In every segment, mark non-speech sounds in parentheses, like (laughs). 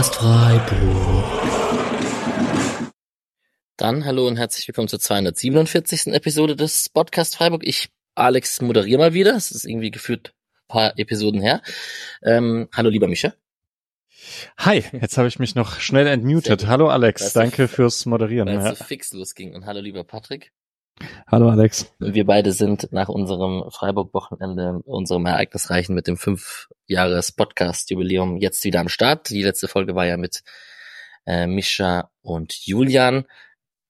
Podcast Freiburg. Dann hallo und herzlich willkommen zur 247. Episode des Podcast Freiburg. Ich, Alex, moderiere mal wieder. Es ist irgendwie gefühlt ein paar Episoden her. Ähm, hallo lieber Mischa. Hi, jetzt habe ich mich noch schnell entmutet. Hallo Alex, danke fürs Moderieren. Weil es Ja. so fix losging. Und hallo lieber Patrick. Hallo Alex. Wir beide sind nach unserem Freiburg-Wochenende, unserem ereignisreichen mit dem fünf Jahres Podcast-Jubiläum jetzt wieder am Start. Die letzte Folge war ja mit äh, Mischa und Julian.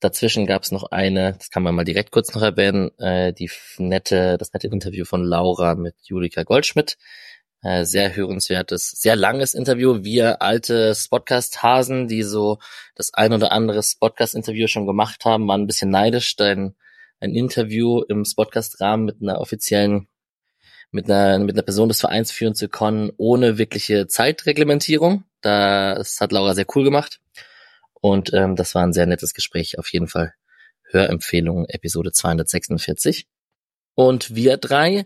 Dazwischen gab es noch eine, das kann man mal direkt kurz noch erwähnen, äh, die nette, das nette Interview von Laura mit Julika Goldschmidt. Äh, sehr hörenswertes, sehr langes Interview. Wir alte Podcast-Hasen, die so das ein oder andere Podcast-Interview schon gemacht haben, waren ein bisschen neidisch, denn ein Interview im Podcast-Rahmen mit einer offiziellen, mit einer, mit einer Person des Vereins führen zu können, ohne wirkliche Zeitreglementierung. Das hat Laura sehr cool gemacht. Und ähm, das war ein sehr nettes Gespräch. Auf jeden Fall Hörempfehlung, Episode 246. Und wir drei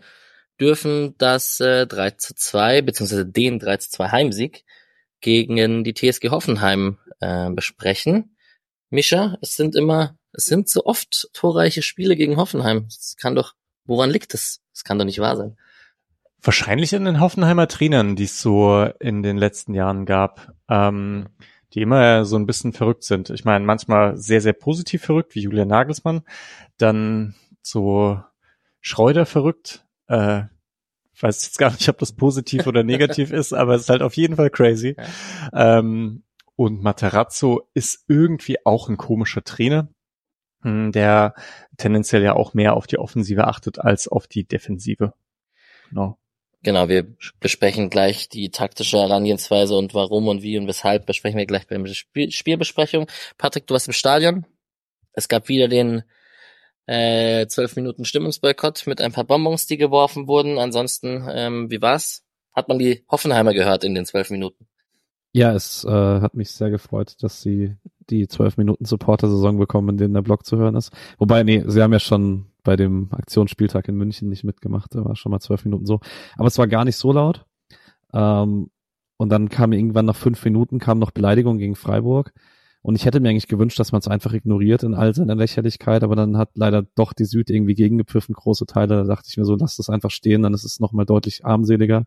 dürfen das äh, 3 zu 2, beziehungsweise den 3 zu 2 Heimsieg gegen die TSG Hoffenheim äh, besprechen. Mischa, es sind immer, es sind so oft torreiche Spiele gegen Hoffenheim. Das kann doch, woran liegt es? Das kann doch nicht wahr sein. Wahrscheinlich in den Hoffenheimer Trainern, die es so in den letzten Jahren gab, ähm, die immer so ein bisschen verrückt sind. Ich meine, manchmal sehr, sehr positiv verrückt, wie Julian Nagelsmann, dann so Schreuder verrückt. Äh, weiß jetzt gar nicht, ob das positiv oder (laughs) negativ ist, aber es ist halt auf jeden Fall crazy. Ähm, und Materazzo ist irgendwie auch ein komischer Trainer, der tendenziell ja auch mehr auf die Offensive achtet als auf die Defensive. Genau. Genau, wir besprechen gleich die taktische Herangehensweise und warum und wie und weshalb besprechen wir gleich bei der Spiel Spielbesprechung. Patrick, du warst im Stadion. Es gab wieder den äh, 12 Minuten Stimmungsboykott mit ein paar Bonbons, die geworfen wurden. Ansonsten, ähm, wie war's? Hat man die Hoffenheimer gehört in den 12 Minuten? Ja, es äh, hat mich sehr gefreut, dass sie die zwölf Minuten Supporter-Saison bekommen, in denen der Blog zu hören ist. Wobei, nee, sie haben ja schon bei dem Aktionsspieltag in München nicht mitgemacht, da war schon mal zwölf Minuten so. Aber es war gar nicht so laut. Ähm, und dann kam irgendwann nach fünf Minuten kam noch Beleidigung gegen Freiburg. Und ich hätte mir eigentlich gewünscht, dass man es einfach ignoriert in all seiner Lächerlichkeit, aber dann hat leider doch die Süd irgendwie gegengepfiffen, große Teile. Da dachte ich mir so, lass das einfach stehen, dann ist es nochmal deutlich armseliger.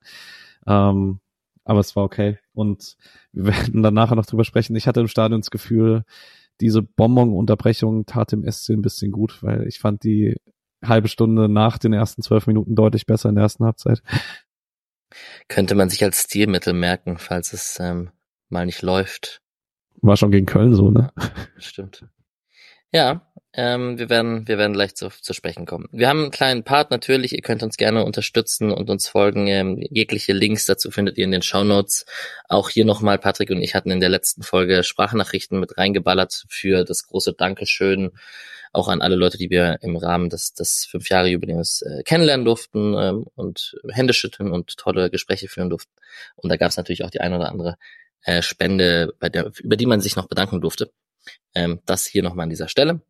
Ähm, aber es war okay. Und wir werden dann nachher noch drüber sprechen. Ich hatte im Stadion das Gefühl, diese Bonbon-Unterbrechung tat dem SC ein bisschen gut, weil ich fand die halbe Stunde nach den ersten zwölf Minuten deutlich besser in der ersten Halbzeit. Könnte man sich als Stilmittel merken, falls es ähm, mal nicht läuft. War schon gegen Köln so, ne? Stimmt. Ja, ähm, wir werden, wir werden gleich zu, zu sprechen kommen. Wir haben einen kleinen Part natürlich. Ihr könnt uns gerne unterstützen und uns folgen. Ähm, jegliche Links dazu findet ihr in den Shownotes. Auch hier nochmal, Patrick und ich hatten in der letzten Folge Sprachnachrichten mit reingeballert für das große Dankeschön. Auch an alle Leute, die wir im Rahmen des, des fünf Jahre Jubiläums äh, kennenlernen durften ähm, und Hände schütteln und tolle Gespräche führen durften. Und da gab es natürlich auch die ein oder andere äh, Spende, bei der, über die man sich noch bedanken durfte. Ähm, das hier nochmal an dieser Stelle.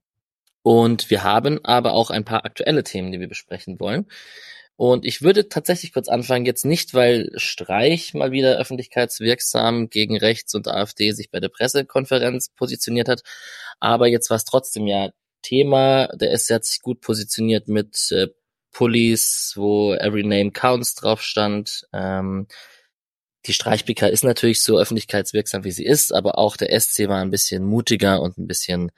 Und wir haben aber auch ein paar aktuelle Themen, die wir besprechen wollen. Und ich würde tatsächlich kurz anfangen, jetzt nicht, weil Streich mal wieder öffentlichkeitswirksam gegen Rechts und AfD sich bei der Pressekonferenz positioniert hat, aber jetzt war es trotzdem ja Thema. Der SC hat sich gut positioniert mit äh, Pullis, wo Every Name Counts drauf stand. Ähm, die Streichpika ist natürlich so öffentlichkeitswirksam, wie sie ist, aber auch der SC war ein bisschen mutiger und ein bisschen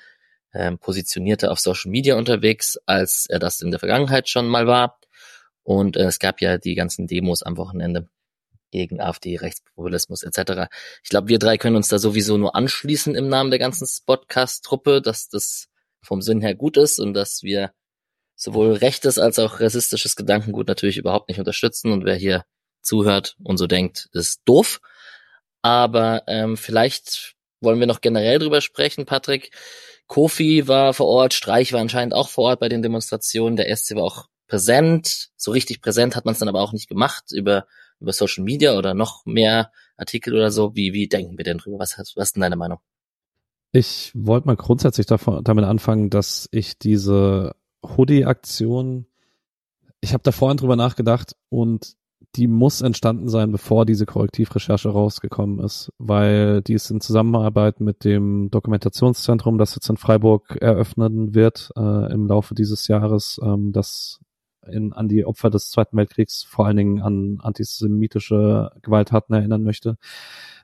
ähm, positionierter auf Social Media unterwegs, als er das in der Vergangenheit schon mal war. Und äh, es gab ja die ganzen Demos am Wochenende gegen AfD, Rechtspopulismus etc. Ich glaube, wir drei können uns da sowieso nur anschließen im Namen der ganzen Spotcast-Truppe, dass das vom Sinn her gut ist und dass wir sowohl rechtes als auch rassistisches Gedankengut natürlich überhaupt nicht unterstützen. Und wer hier zuhört und so denkt, ist doof. Aber ähm, vielleicht wollen wir noch generell drüber sprechen, Patrick. Kofi war vor Ort, Streich war anscheinend auch vor Ort bei den Demonstrationen, der SC war auch präsent. So richtig präsent hat man es dann aber auch nicht gemacht über, über Social Media oder noch mehr Artikel oder so. Wie, wie denken wir denn drüber? Was, was ist denn deine Meinung? Ich wollte mal grundsätzlich davon, damit anfangen, dass ich diese Hoodie-Aktion, ich habe da vorhin drüber nachgedacht und die muss entstanden sein, bevor diese Korrektivrecherche rausgekommen ist, weil die ist in Zusammenarbeit mit dem Dokumentationszentrum, das jetzt in Freiburg eröffnen wird äh, im Laufe dieses Jahres, ähm, das in, an die Opfer des Zweiten Weltkriegs, vor allen Dingen an antisemitische Gewalttaten erinnern möchte,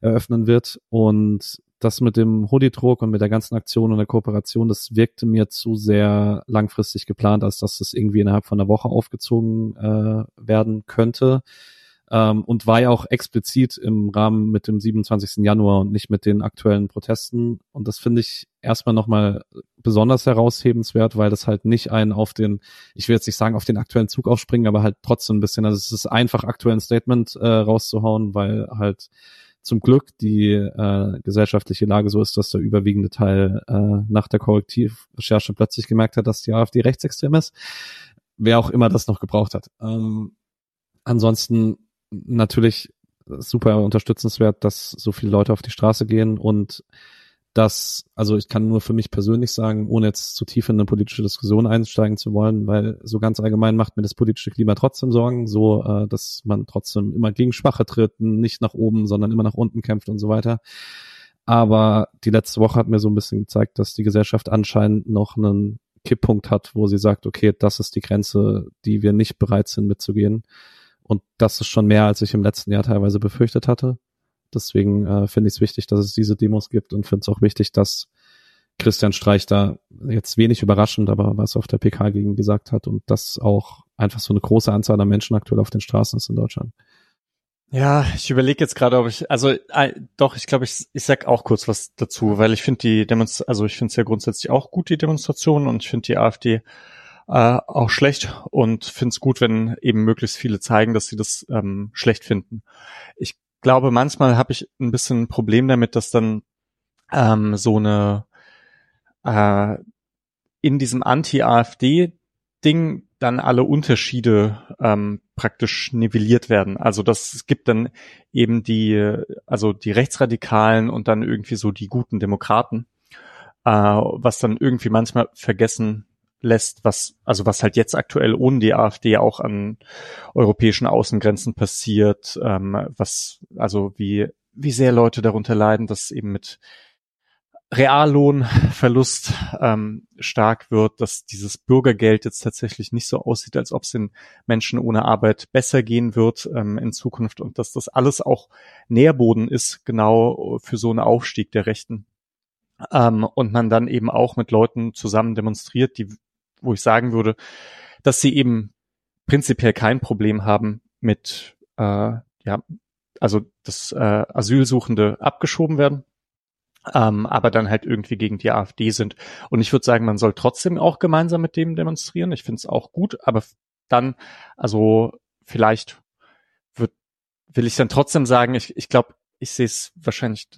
eröffnen wird. Und das mit dem Hoodie-Druck und mit der ganzen Aktion und der Kooperation, das wirkte mir zu sehr langfristig geplant, als dass das irgendwie innerhalb von einer Woche aufgezogen äh, werden könnte. Ähm, und war ja auch explizit im Rahmen mit dem 27. Januar und nicht mit den aktuellen Protesten. Und das finde ich erstmal nochmal besonders heraushebenswert, weil das halt nicht einen auf den, ich will jetzt nicht sagen auf den aktuellen Zug aufspringen, aber halt trotzdem ein bisschen, also es ist einfach aktuell ein Statement äh, rauszuhauen, weil halt zum Glück die äh, gesellschaftliche Lage so ist, dass der überwiegende Teil äh, nach der Korrektivrecherche plötzlich gemerkt hat, dass die AfD rechtsextrem ist. Wer auch immer das noch gebraucht hat. Ähm, ansonsten natürlich super unterstützenswert, dass so viele Leute auf die Straße gehen und dass, also ich kann nur für mich persönlich sagen, ohne jetzt zu tief in eine politische Diskussion einsteigen zu wollen, weil so ganz allgemein macht mir das politische Klima trotzdem Sorgen, so äh, dass man trotzdem immer gegen Schwache tritt, nicht nach oben, sondern immer nach unten kämpft und so weiter. Aber die letzte Woche hat mir so ein bisschen gezeigt, dass die Gesellschaft anscheinend noch einen Kipppunkt hat, wo sie sagt, okay, das ist die Grenze, die wir nicht bereit sind mitzugehen. Und das ist schon mehr, als ich im letzten Jahr teilweise befürchtet hatte. Deswegen äh, finde ich es wichtig, dass es diese Demos gibt und finde es auch wichtig, dass Christian Streich da jetzt wenig überraschend, aber was auf der PK gegen gesagt hat und dass auch einfach so eine große Anzahl an Menschen aktuell auf den Straßen ist in Deutschland. Ja, ich überlege jetzt gerade, ob ich, also äh, doch, ich glaube, ich, ich sag auch kurz was dazu, weil ich finde die Demonstration, also ich finde es ja grundsätzlich auch gut, die Demonstrationen und ich finde die AfD äh, auch schlecht und finde es gut, wenn eben möglichst viele zeigen, dass sie das ähm, schlecht finden. Ich glaube, manchmal habe ich ein bisschen ein Problem damit, dass dann ähm, so eine äh, in diesem Anti-AfD-Ding dann alle Unterschiede ähm, praktisch nivelliert werden. Also das gibt dann eben die, also die Rechtsradikalen und dann irgendwie so die guten Demokraten, äh, was dann irgendwie manchmal vergessen lässt, was, also was halt jetzt aktuell ohne die AfD auch an europäischen Außengrenzen passiert, ähm, was, also wie, wie sehr Leute darunter leiden, dass eben mit Reallohnverlust ähm, stark wird, dass dieses Bürgergeld jetzt tatsächlich nicht so aussieht, als ob es den Menschen ohne Arbeit besser gehen wird ähm, in Zukunft und dass das alles auch Nährboden ist, genau für so einen Aufstieg der Rechten. Ähm, und man dann eben auch mit Leuten zusammen demonstriert, die wo ich sagen würde, dass sie eben prinzipiell kein Problem haben mit, äh, ja, also dass äh, Asylsuchende abgeschoben werden, ähm, aber dann halt irgendwie gegen die AfD sind. Und ich würde sagen, man soll trotzdem auch gemeinsam mit dem demonstrieren. Ich finde es auch gut, aber dann, also vielleicht wird, will ich dann trotzdem sagen, ich, ich glaube, ich sehe es wahrscheinlich,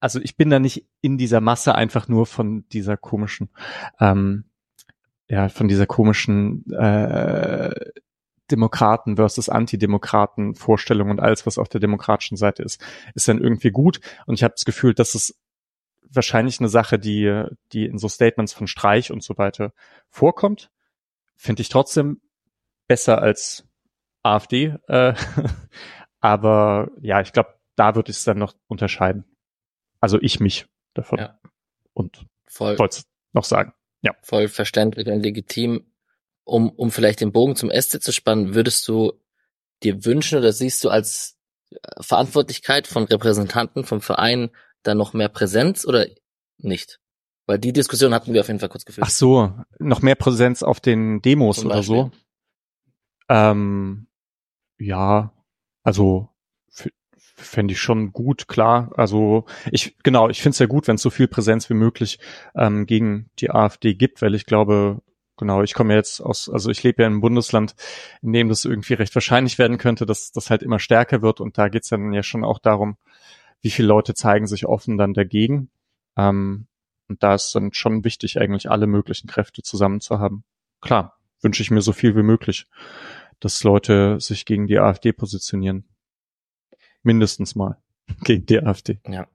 also ich bin da nicht in dieser Masse einfach nur von dieser komischen ähm, ja, von dieser komischen äh, Demokraten versus Antidemokraten Vorstellung und alles, was auf der demokratischen Seite ist, ist dann irgendwie gut. Und ich habe das Gefühl, dass es wahrscheinlich eine Sache, die, die in so Statements von Streich und so weiter vorkommt. Finde ich trotzdem besser als AfD. Äh, (laughs) aber ja, ich glaube, da würde ich es dann noch unterscheiden. Also ich mich davon. Ja. Und wollte es noch sagen. Ja. Voll verständlich und legitim. Um, um vielleicht den Bogen zum SC zu spannen, würdest du dir wünschen oder siehst du als äh, Verantwortlichkeit von Repräsentanten vom Verein da noch mehr Präsenz oder nicht? Weil die Diskussion hatten wir auf jeden Fall kurz geführt. Ach so, noch mehr Präsenz auf den Demos oder so. Ähm, ja, also fände ich schon gut, klar. Also ich, genau, ich finde es ja gut, wenn es so viel Präsenz wie möglich ähm, gegen die AfD gibt, weil ich glaube, genau, ich komme jetzt aus, also ich lebe ja in einem Bundesland, in dem das irgendwie recht wahrscheinlich werden könnte, dass das halt immer stärker wird und da geht's dann ja schon auch darum, wie viele Leute zeigen sich offen dann dagegen. Ähm, und da ist dann schon wichtig, eigentlich alle möglichen Kräfte zusammen zu haben. Klar, wünsche ich mir so viel wie möglich, dass Leute sich gegen die AfD positionieren mindestens mal (laughs) gegen die AfD. Ja.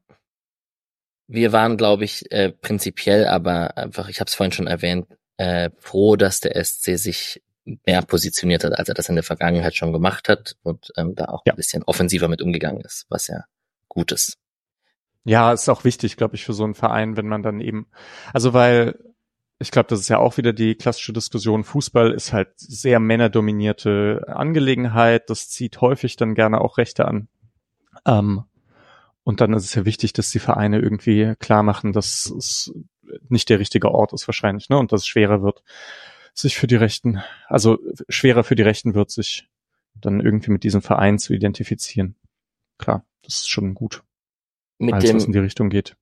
Wir waren, glaube ich, äh, prinzipiell, aber einfach, ich habe es vorhin schon erwähnt, äh, froh, dass der SC sich mehr positioniert hat, als er das in der Vergangenheit schon gemacht hat und ähm, da auch ja. ein bisschen offensiver mit umgegangen ist, was ja gut ist. Ja, ist auch wichtig, glaube ich, für so einen Verein, wenn man dann eben, also weil ich glaube, das ist ja auch wieder die klassische Diskussion. Fußball ist halt sehr männerdominierte Angelegenheit. Das zieht häufig dann gerne auch Rechte an. Ähm, und dann ist es ja wichtig, dass die Vereine irgendwie klar machen, dass es nicht der richtige Ort ist wahrscheinlich, ne? Und dass es schwerer wird, sich für die Rechten, also schwerer für die Rechten wird, sich dann irgendwie mit diesem Verein zu identifizieren. Klar, das ist schon gut. Mit als dem, was in die Richtung geht.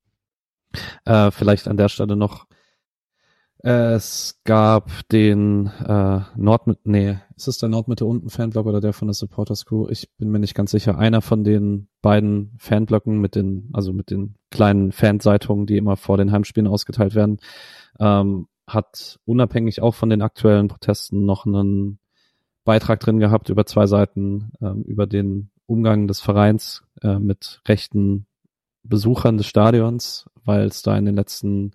Äh, vielleicht an der Stelle noch es gab den äh, Nordmitte, nee, ist es der Nordmitte unten Fanblock oder der von der Supporters Crew? Ich bin mir nicht ganz sicher. Einer von den beiden Fanblöcken mit den, also mit den kleinen Fanzeitungen, die immer vor den Heimspielen ausgeteilt werden, ähm, hat unabhängig auch von den aktuellen Protesten noch einen Beitrag drin gehabt über zwei Seiten ähm, über den Umgang des Vereins äh, mit rechten Besuchern des Stadions, weil es da in den letzten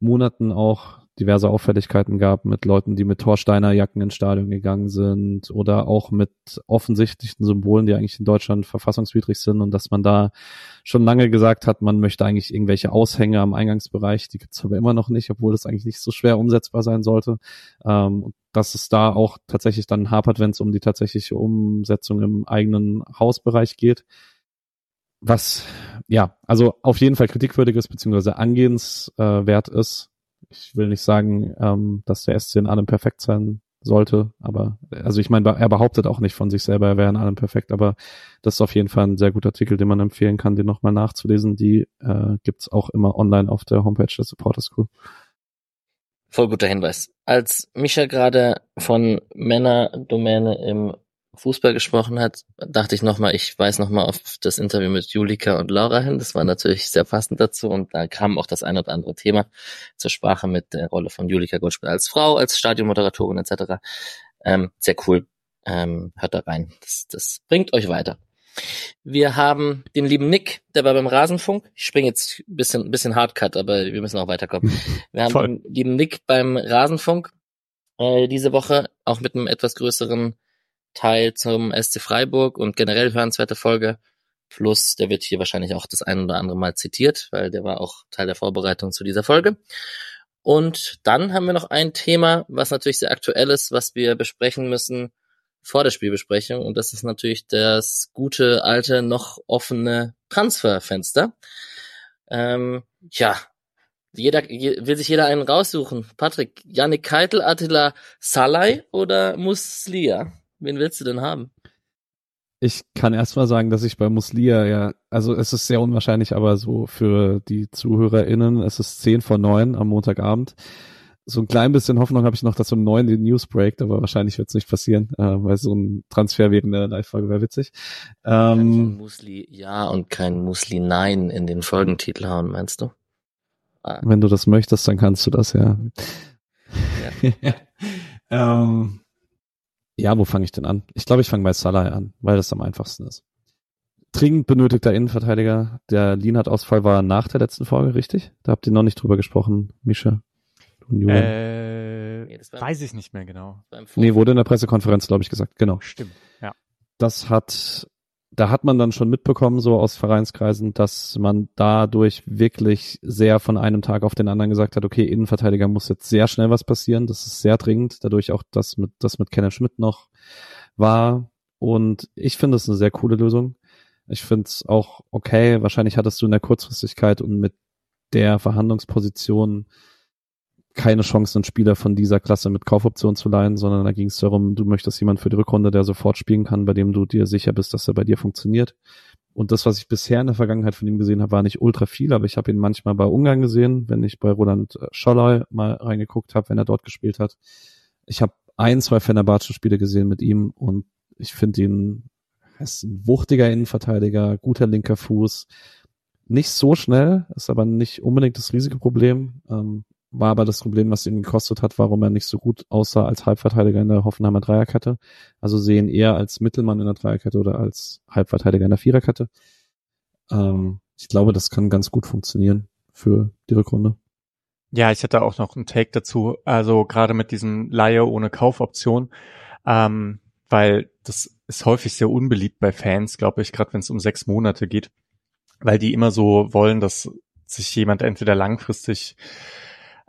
Monaten auch diverse Auffälligkeiten gab mit Leuten, die mit Torsteiner Jacken ins Stadion gegangen sind oder auch mit offensichtlichen Symbolen, die eigentlich in Deutschland verfassungswidrig sind und dass man da schon lange gesagt hat, man möchte eigentlich irgendwelche Aushänge am Eingangsbereich, die gibt's aber immer noch nicht, obwohl das eigentlich nicht so schwer umsetzbar sein sollte. Ähm, dass es da auch tatsächlich dann hapert, wenn es um die tatsächliche Umsetzung im eigenen Hausbereich geht was ja, also auf jeden Fall kritikwürdig ist, beziehungsweise angehenswert äh, ist, ich will nicht sagen, ähm, dass der SC in allem perfekt sein sollte, aber also ich meine, er behauptet auch nicht von sich selber, er wäre in allem perfekt, aber das ist auf jeden Fall ein sehr guter Artikel, den man empfehlen kann, den nochmal nachzulesen. Die äh, gibt's auch immer online auf der Homepage der Supporters Crew. Voll guter Hinweis. Als Micha gerade von Männerdomäne im Fußball gesprochen hat, dachte ich nochmal, ich weise nochmal auf das Interview mit Julika und Laura hin. Das war natürlich sehr passend dazu und da kam auch das ein oder andere Thema zur Sprache mit der Rolle von Julika Goldspiel als Frau, als Stadionmoderatorin etc. Ähm, sehr cool. Ähm, hört da rein. Das, das bringt euch weiter. Wir haben den lieben Nick, der war beim Rasenfunk. Ich springe jetzt ein bisschen, bisschen Hardcut, aber wir müssen auch weiterkommen. Wir haben Voll. den lieben Nick beim Rasenfunk äh, diese Woche, auch mit einem etwas größeren Teil zum SC Freiburg und generell hörenswerte Folge. Plus, der wird hier wahrscheinlich auch das ein oder andere Mal zitiert, weil der war auch Teil der Vorbereitung zu dieser Folge. Und dann haben wir noch ein Thema, was natürlich sehr aktuell ist, was wir besprechen müssen vor der Spielbesprechung. Und das ist natürlich das gute, alte, noch offene Transferfenster. Ähm, ja, jeder, will sich jeder einen raussuchen. Patrick, Yannick Keitel, Attila Salai oder Muslia? Wen willst du denn haben? Ich kann erstmal sagen, dass ich bei Muslia ja, also es ist sehr unwahrscheinlich, aber so für die ZuhörerInnen, es ist 10 vor 9 am Montagabend. So ein klein bisschen Hoffnung habe ich noch, dass um 9 die News breakt, aber wahrscheinlich wird es nicht passieren, äh, weil so ein Transfer während der Live-Folge wäre witzig. Ähm, Musli ja und kein Musli nein in den Folgentitel hauen, meinst du? Ah. Wenn du das möchtest, dann kannst du das, ja. ja. (laughs) ähm, ja, wo fange ich denn an? Ich glaube, ich fange bei Salah an, weil das am einfachsten ist. Dringend benötigter Innenverteidiger. Der Lienhardt-Ausfall war nach der letzten Folge, richtig? Da habt ihr noch nicht drüber gesprochen, Mischa. Äh, nee, weiß ich nicht mehr genau. Nee, wurde in der Pressekonferenz, glaube ich, gesagt. Genau. Stimmt, ja. Das hat da hat man dann schon mitbekommen, so aus Vereinskreisen, dass man dadurch wirklich sehr von einem Tag auf den anderen gesagt hat, okay, Innenverteidiger muss jetzt sehr schnell was passieren, das ist sehr dringend, dadurch auch das mit, das mit Kenneth Schmidt noch war. Und ich finde es eine sehr coole Lösung. Ich finde es auch okay. Wahrscheinlich hattest du in der Kurzfristigkeit und mit der Verhandlungsposition keine Chance, einen Spieler von dieser Klasse mit Kaufoption zu leihen, sondern da ging es darum, du möchtest jemanden für die Rückrunde, der sofort spielen kann, bei dem du dir sicher bist, dass er bei dir funktioniert. Und das, was ich bisher in der Vergangenheit von ihm gesehen habe, war nicht ultra viel, aber ich habe ihn manchmal bei Ungarn gesehen, wenn ich bei Roland Scholley mal reingeguckt habe, wenn er dort gespielt hat. Ich habe ein, zwei Fenerbahce-Spiele gesehen mit ihm und ich finde ihn, er ist ein wuchtiger Innenverteidiger, guter linker Fuß, nicht so schnell, ist aber nicht unbedingt das Risikoproblem. Ähm, war aber das Problem, was ihn gekostet hat, warum er nicht so gut aussah als Halbverteidiger in der Hoffenheimer Dreierkette. Also sehen eher als Mittelmann in der Dreierkette oder als Halbverteidiger in der Viererkette. Ähm, ich glaube, das kann ganz gut funktionieren für die Rückrunde. Ja, ich hätte auch noch einen Take dazu. Also gerade mit diesem Laie ohne Kaufoption, ähm, weil das ist häufig sehr unbeliebt bei Fans, glaube ich, gerade wenn es um sechs Monate geht, weil die immer so wollen, dass sich jemand entweder langfristig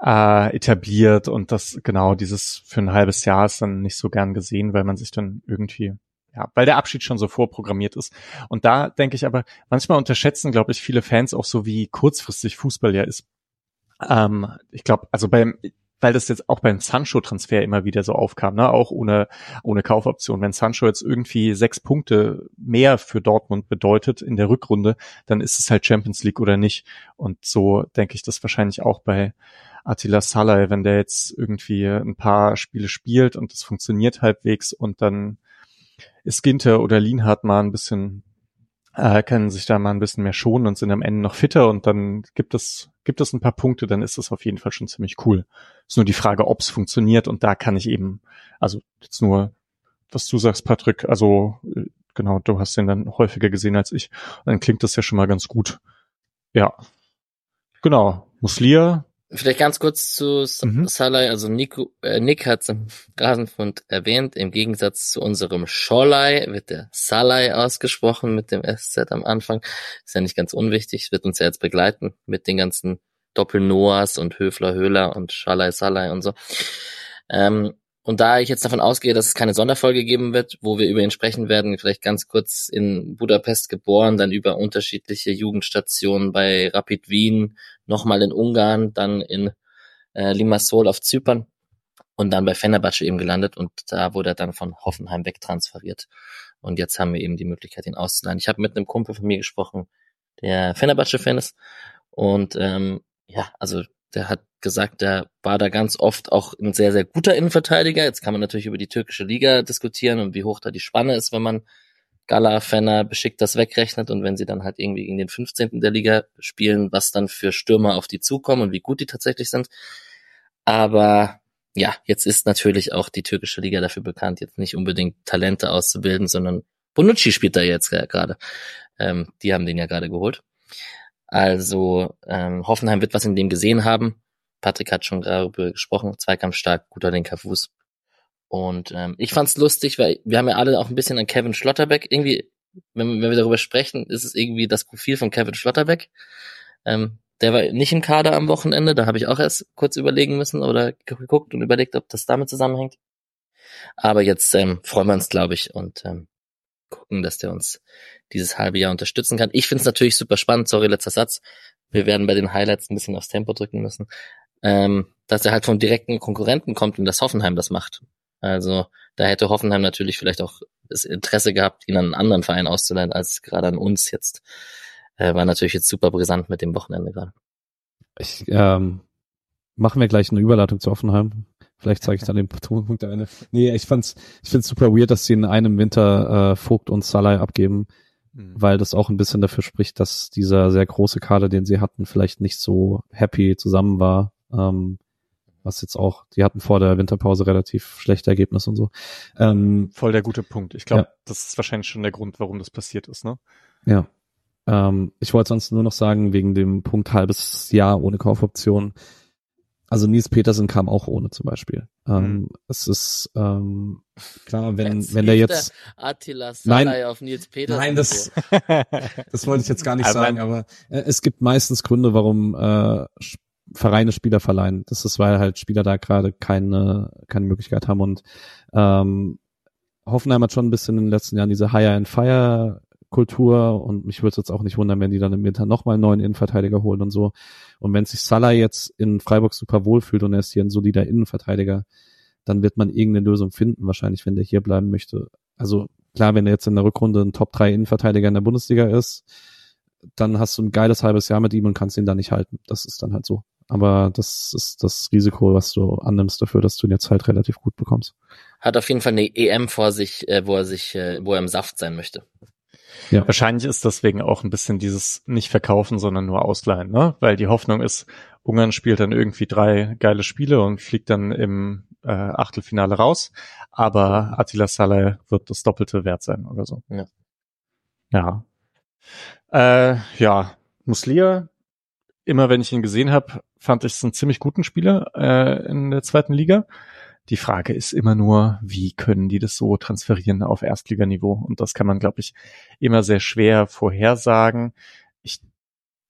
äh, etabliert und das genau dieses für ein halbes Jahr ist dann nicht so gern gesehen, weil man sich dann irgendwie ja, weil der Abschied schon so vorprogrammiert ist. Und da denke ich aber, manchmal unterschätzen, glaube ich, viele Fans auch so, wie kurzfristig Fußball ja ist. Ähm, ich glaube, also beim, weil das jetzt auch beim Sancho-Transfer immer wieder so aufkam, ne? auch ohne, ohne Kaufoption. Wenn Sancho jetzt irgendwie sechs Punkte mehr für Dortmund bedeutet in der Rückrunde, dann ist es halt Champions League oder nicht. Und so denke ich das wahrscheinlich auch bei Attila Salai, wenn der jetzt irgendwie ein paar Spiele spielt und es funktioniert halbwegs und dann ist Ginter oder Lienhardt mal ein bisschen äh, können sich da mal ein bisschen mehr schonen und sind am Ende noch fitter und dann gibt es, gibt es ein paar Punkte, dann ist es auf jeden Fall schon ziemlich cool. Ist nur die Frage, ob es funktioniert und da kann ich eben, also jetzt nur, was du sagst, Patrick, also genau, du hast den dann häufiger gesehen als ich, dann klingt das ja schon mal ganz gut. Ja. Genau. Muslia, Vielleicht ganz kurz zu mhm. Salai. Also Nico, äh, Nick hat es im Rasenfund erwähnt. Im Gegensatz zu unserem Scholai wird der Salai ausgesprochen mit dem SZ am Anfang. Ist ja nicht ganz unwichtig. Wird uns ja jetzt begleiten mit den ganzen Doppel-Noahs und Höfler, Höhler und Schalai, Salai und so. Ähm, und da ich jetzt davon ausgehe, dass es keine Sonderfolge geben wird, wo wir über ihn sprechen werden, vielleicht ganz kurz in Budapest geboren, dann über unterschiedliche Jugendstationen bei Rapid Wien, nochmal in Ungarn, dann in äh, Limassol auf Zypern und dann bei Fenerbahce eben gelandet und da wurde er dann von Hoffenheim wegtransferiert. Und jetzt haben wir eben die Möglichkeit, ihn auszuleihen. Ich habe mit einem Kumpel von mir gesprochen, der Fenerbahce-Fan ist und ähm, ja, also der hat gesagt, der war da ganz oft auch ein sehr, sehr guter Innenverteidiger. Jetzt kann man natürlich über die türkische Liga diskutieren und wie hoch da die Spanne ist, wenn man Gala, Fenner, beschickt das wegrechnet und wenn sie dann halt irgendwie in den 15. der Liga spielen, was dann für Stürmer auf die zukommen und wie gut die tatsächlich sind. Aber ja, jetzt ist natürlich auch die türkische Liga dafür bekannt, jetzt nicht unbedingt Talente auszubilden, sondern Bonucci spielt da jetzt gerade. Ähm, die haben den ja gerade geholt. Also ähm, Hoffenheim wird was in dem gesehen haben. Patrick hat schon darüber gesprochen, zweikampfstark, guter linker. Und ähm, ich fand's lustig, weil wir haben ja alle auch ein bisschen an Kevin Schlotterbeck. Irgendwie, wenn, wenn wir darüber sprechen, ist es irgendwie das Profil von Kevin Schlotterbeck. Ähm, der war nicht im Kader am Wochenende, da habe ich auch erst kurz überlegen müssen oder geguckt und überlegt, ob das damit zusammenhängt. Aber jetzt ähm, freuen wir uns, glaube ich, und ähm, gucken, dass der uns dieses halbe Jahr unterstützen kann. Ich finde es natürlich super spannend, sorry, letzter Satz. Wir werden bei den Highlights ein bisschen aufs Tempo drücken müssen. Ähm, dass er halt vom direkten Konkurrenten kommt und dass Hoffenheim das macht. Also da hätte Hoffenheim natürlich vielleicht auch das Interesse gehabt, ihn an einen anderen Verein auszuleihen, als gerade an uns jetzt. Äh, war natürlich jetzt super brisant mit dem Wochenende gerade. Ich, ähm, machen wir gleich eine Überleitung zu Hoffenheim. Vielleicht zeige ich dann den Punkt der Ende. Nee, ich fand's, ich find's super weird, dass sie in einem Winter äh, Vogt und Salai abgeben, mhm. weil das auch ein bisschen dafür spricht, dass dieser sehr große Kader, den sie hatten, vielleicht nicht so happy zusammen war. Ähm, was jetzt auch, die hatten vor der Winterpause relativ schlechte Ergebnisse und so. Ähm, Voll der gute Punkt. Ich glaube, ja. das ist wahrscheinlich schon der Grund, warum das passiert ist, ne? Ja. Ähm, ich wollte sonst nur noch sagen, wegen dem Punkt halbes Jahr ohne Kaufoption, also Nils Petersen kam auch ohne zum Beispiel. Ähm, mhm. Es ist ähm, klar, wenn jetzt wenn der jetzt der Attila nein, auf Nils Petersen. Nein, das (laughs) das wollte ich jetzt gar nicht aber sagen, aber äh, es gibt meistens Gründe, warum äh, Vereine Spieler verleihen. Das ist, weil halt Spieler da gerade keine keine Möglichkeit haben und ähm, Hoffenheim hat schon ein bisschen in den letzten Jahren diese Hire and Fire Kultur und mich würde es jetzt auch nicht wundern, wenn die dann im Winter nochmal einen neuen Innenverteidiger holen und so. Und wenn sich Salah jetzt in Freiburg super wohl fühlt und er ist hier ein solider Innenverteidiger, dann wird man irgendeine Lösung finden, wahrscheinlich, wenn der hier bleiben möchte. Also klar, wenn er jetzt in der Rückrunde ein Top 3 Innenverteidiger in der Bundesliga ist, dann hast du ein geiles halbes Jahr mit ihm und kannst ihn da nicht halten. Das ist dann halt so. Aber das ist das Risiko, was du annimmst dafür, dass du ihn jetzt halt relativ gut bekommst. Hat auf jeden Fall eine EM vor sich, äh, wo er sich, äh, wo er im Saft sein möchte. Ja. Wahrscheinlich ist deswegen auch ein bisschen dieses nicht verkaufen, sondern nur ausleihen, ne? Weil die Hoffnung ist, Ungarn spielt dann irgendwie drei geile Spiele und fliegt dann im äh, Achtelfinale raus, aber Attila Saleh wird das Doppelte wert sein oder so. Ja. Ja. Äh, ja. Muslia immer wenn ich ihn gesehen habe, fand ich es einen ziemlich guten Spieler äh, in der zweiten Liga. Die Frage ist immer nur, wie können die das so transferieren auf Erstliganiveau? Und das kann man, glaube ich, immer sehr schwer vorhersagen. Ich,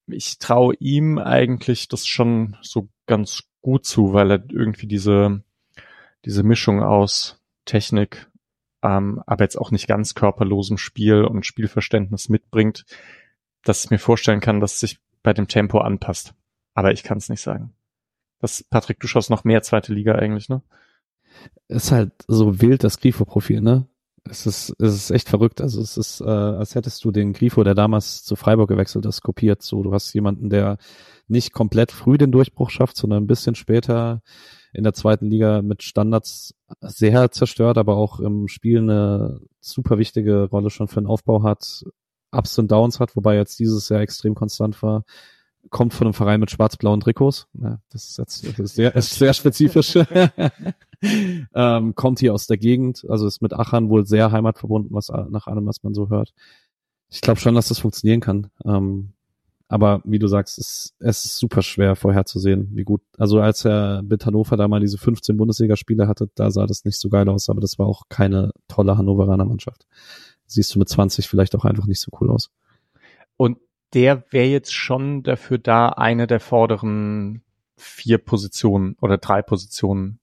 ich traue ihm eigentlich das schon so ganz gut zu, weil er irgendwie diese, diese Mischung aus Technik, ähm, aber jetzt auch nicht ganz körperlosem Spiel und Spielverständnis mitbringt, dass ich mir vorstellen kann, dass sich bei dem Tempo anpasst. Aber ich kann es nicht sagen. Das, Patrick, du schaust noch mehr zweite Liga eigentlich, ne? Ist halt so wild das Grifo-Profil, ne? Es ist, es ist echt verrückt. Also es ist, äh, als hättest du den Grifo, der damals zu Freiburg gewechselt ist, kopiert. So, du hast jemanden, der nicht komplett früh den Durchbruch schafft, sondern ein bisschen später in der zweiten Liga mit Standards sehr zerstört, aber auch im Spiel eine super wichtige Rolle schon für den Aufbau hat, Ups und Downs hat, wobei jetzt dieses Jahr extrem konstant war kommt von einem Verein mit schwarz-blauen Trikots. Ja, das ist jetzt das ist sehr, ist sehr spezifisch. (laughs) ähm, kommt hier aus der Gegend, also ist mit Achern wohl sehr heimatverbunden, was nach allem, was man so hört. Ich glaube schon, dass das funktionieren kann. Ähm, aber wie du sagst, es, es ist super schwer vorherzusehen, wie gut. Also als er mit Hannover da mal diese 15 Bundesligaspiele hatte, da sah das nicht so geil aus, aber das war auch keine tolle Hannoveraner Mannschaft. Siehst du mit 20 vielleicht auch einfach nicht so cool aus. Und der wäre jetzt schon dafür da, eine der vorderen vier Positionen oder drei Positionen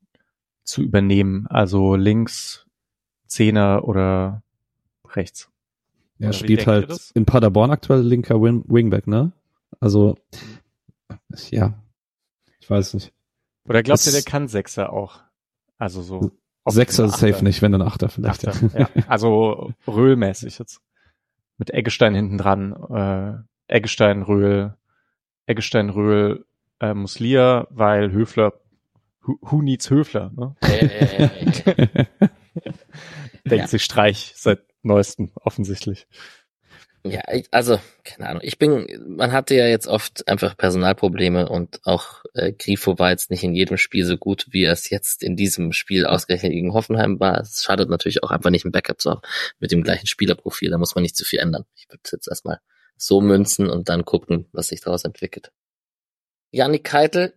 zu übernehmen. Also links, Zehner oder rechts. Er oder spielt halt in Paderborn aktuell linker Wing Wingback, ne? Also, ja, ich weiß nicht. Oder glaubt ihr, der kann Sechser auch? Also so. Sechser ist safe nicht, wenn dann Achter vielleicht. Achter, ja. Also Röhlmäßig jetzt. Mit Eggestein hinten dran, äh, Eggestein, Röhl, Eggestein, Röhl, äh, Muslia, weil Höfler, who, who needs Höfler, ne? (laughs) Denkt ja. sich Streich seit neuestem, offensichtlich. Ja, also, keine Ahnung. Ich bin, man hatte ja jetzt oft einfach Personalprobleme und auch äh, Grifo war jetzt nicht in jedem Spiel so gut, wie er es jetzt in diesem Spiel ausgerechnet gegen Hoffenheim war. Es schadet natürlich auch einfach nicht, ein Backup zu haben mit dem gleichen Spielerprofil. Da muss man nicht zu viel ändern. Ich würde jetzt erstmal so münzen und dann gucken, was sich daraus entwickelt. Janik Keitel,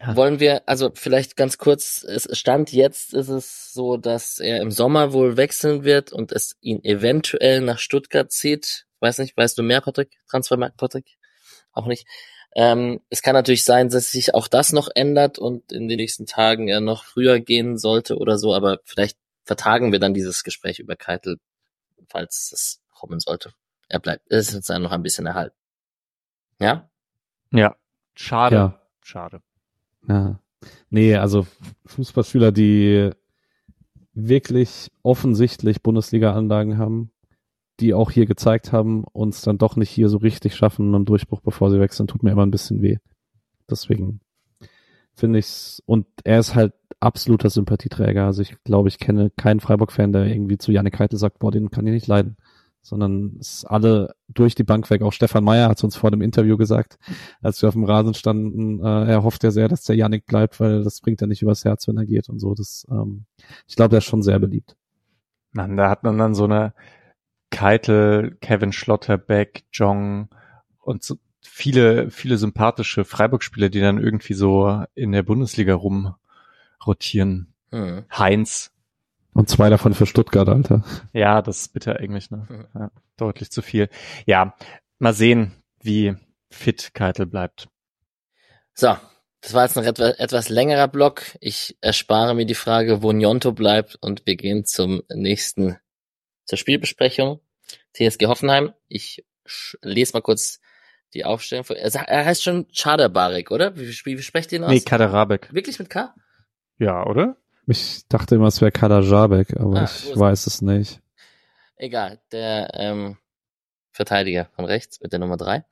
ja. wollen wir, also vielleicht ganz kurz, es stand jetzt ist es so, dass er im Sommer wohl wechseln wird und es ihn eventuell nach Stuttgart zieht. Weiß nicht, weißt du mehr, Patrick? Transfermarkt, Patrick? Auch nicht. Ähm, es kann natürlich sein, dass sich auch das noch ändert und in den nächsten Tagen er noch früher gehen sollte oder so, aber vielleicht vertagen wir dann dieses Gespräch über Keitel, falls es kommen sollte er bleibt, es ist jetzt noch ein bisschen erhalten. Ja? Ja. Schade. Ja. Schade. Ja. Nee, also Fußballspieler, die wirklich offensichtlich Bundesliga-Anlagen haben, die auch hier gezeigt haben, uns dann doch nicht hier so richtig schaffen, einen Durchbruch, bevor sie wechseln, tut mir immer ein bisschen weh. Deswegen finde ich's, und er ist halt absoluter Sympathieträger. Also ich glaube, ich kenne keinen Freiburg-Fan, der irgendwie zu Janik Heitel sagt, boah, den kann ich nicht leiden sondern es alle durch die Bank weg. Auch Stefan Meyer hat es uns vor dem Interview gesagt, als wir auf dem Rasen standen, äh, er hofft ja sehr, dass der Janik bleibt, weil das bringt er nicht übers Herz, wenn er geht und so. Das, ähm, ich glaube, der ist schon sehr beliebt. Mann, da hat man dann so eine Keitel, Kevin Schlotterbeck, Jong und so viele, viele sympathische Freiburg-Spieler, die dann irgendwie so in der Bundesliga rumrotieren. Hm. Heinz, und zwei davon für Stuttgart, Alter. Ja, das ist bitter eigentlich, ne? Ja, deutlich zu viel. Ja, mal sehen, wie fit Keitel bleibt. So, das war jetzt ein etwas längerer Block. Ich erspare mir die Frage, wo Njonto bleibt und wir gehen zum nächsten, zur Spielbesprechung. TSG Hoffenheim. Ich lese mal kurz die Aufstellung vor. Er heißt schon Chaderbarek, oder? Wie, wie, wie sprecht ihr ihn aus? Nee, Kaderabek. Wirklich mit K? Ja, oder? Ich dachte immer, es wäre Kader Jabek, aber ah, ich weiß es nicht. Egal, der ähm, Verteidiger von rechts mit der Nummer drei.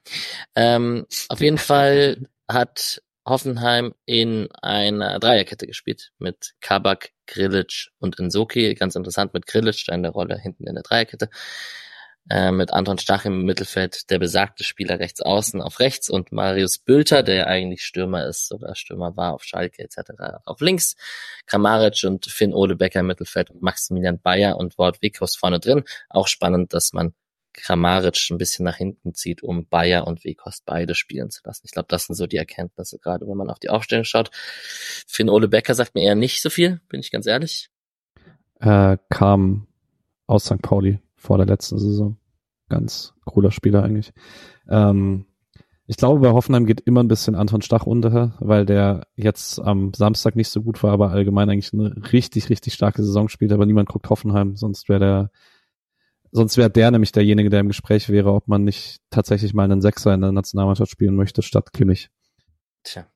Ähm, auf jeden Fall hat Hoffenheim in einer Dreierkette gespielt mit Kabak, Grilic und Insoki. Ganz interessant mit Grilic in der Rolle hinten in der Dreierkette. Äh, mit Anton Stach im Mittelfeld, der besagte Spieler rechts außen auf rechts und Marius Bülter, der ja eigentlich Stürmer ist oder Stürmer war auf Schalke etc. auf links, Kramaric und Finn Odebecker im Mittelfeld und Maximilian Bayer und Wort Wickhaus vorne drin. Auch spannend, dass man Kramaric ein bisschen nach hinten zieht, um Bayer und Wekost beide spielen zu lassen. Ich glaube, das sind so die Erkenntnisse, gerade wenn man auf die Aufstellung schaut. Finn Ole Becker sagt mir eher nicht so viel, bin ich ganz ehrlich. Äh, kam aus St. Pauli vor der letzten Saison. Ganz cooler Spieler eigentlich. Ähm, ich glaube, bei Hoffenheim geht immer ein bisschen Anton Stach unter, weil der jetzt am Samstag nicht so gut war, aber allgemein eigentlich eine richtig, richtig starke Saison spielt, aber niemand guckt Hoffenheim, sonst wäre der Sonst wäre der nämlich derjenige, der im Gespräch wäre, ob man nicht tatsächlich mal einen Sechser in der Nationalmannschaft spielen möchte, statt Kimmich. Tja.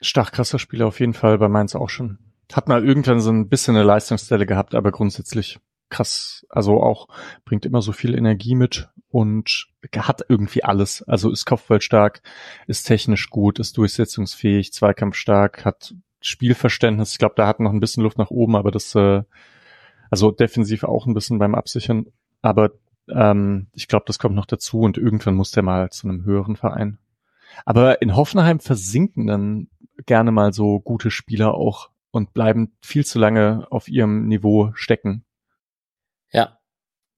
Stark krasser Spieler auf jeden Fall, bei Mainz auch schon. Hat mal irgendwann so ein bisschen eine Leistungsstelle gehabt, aber grundsätzlich krass. Also auch bringt immer so viel Energie mit und hat irgendwie alles. Also ist kopfballstark, ist technisch gut, ist durchsetzungsfähig, zweikampfstark, hat Spielverständnis. Ich glaube, da hat noch ein bisschen Luft nach oben, aber das, äh, also defensiv auch ein bisschen beim Absichern aber ähm, ich glaube, das kommt noch dazu und irgendwann muss der mal zu einem höheren Verein. Aber in Hoffenheim versinken dann gerne mal so gute Spieler auch und bleiben viel zu lange auf ihrem Niveau stecken. Ja,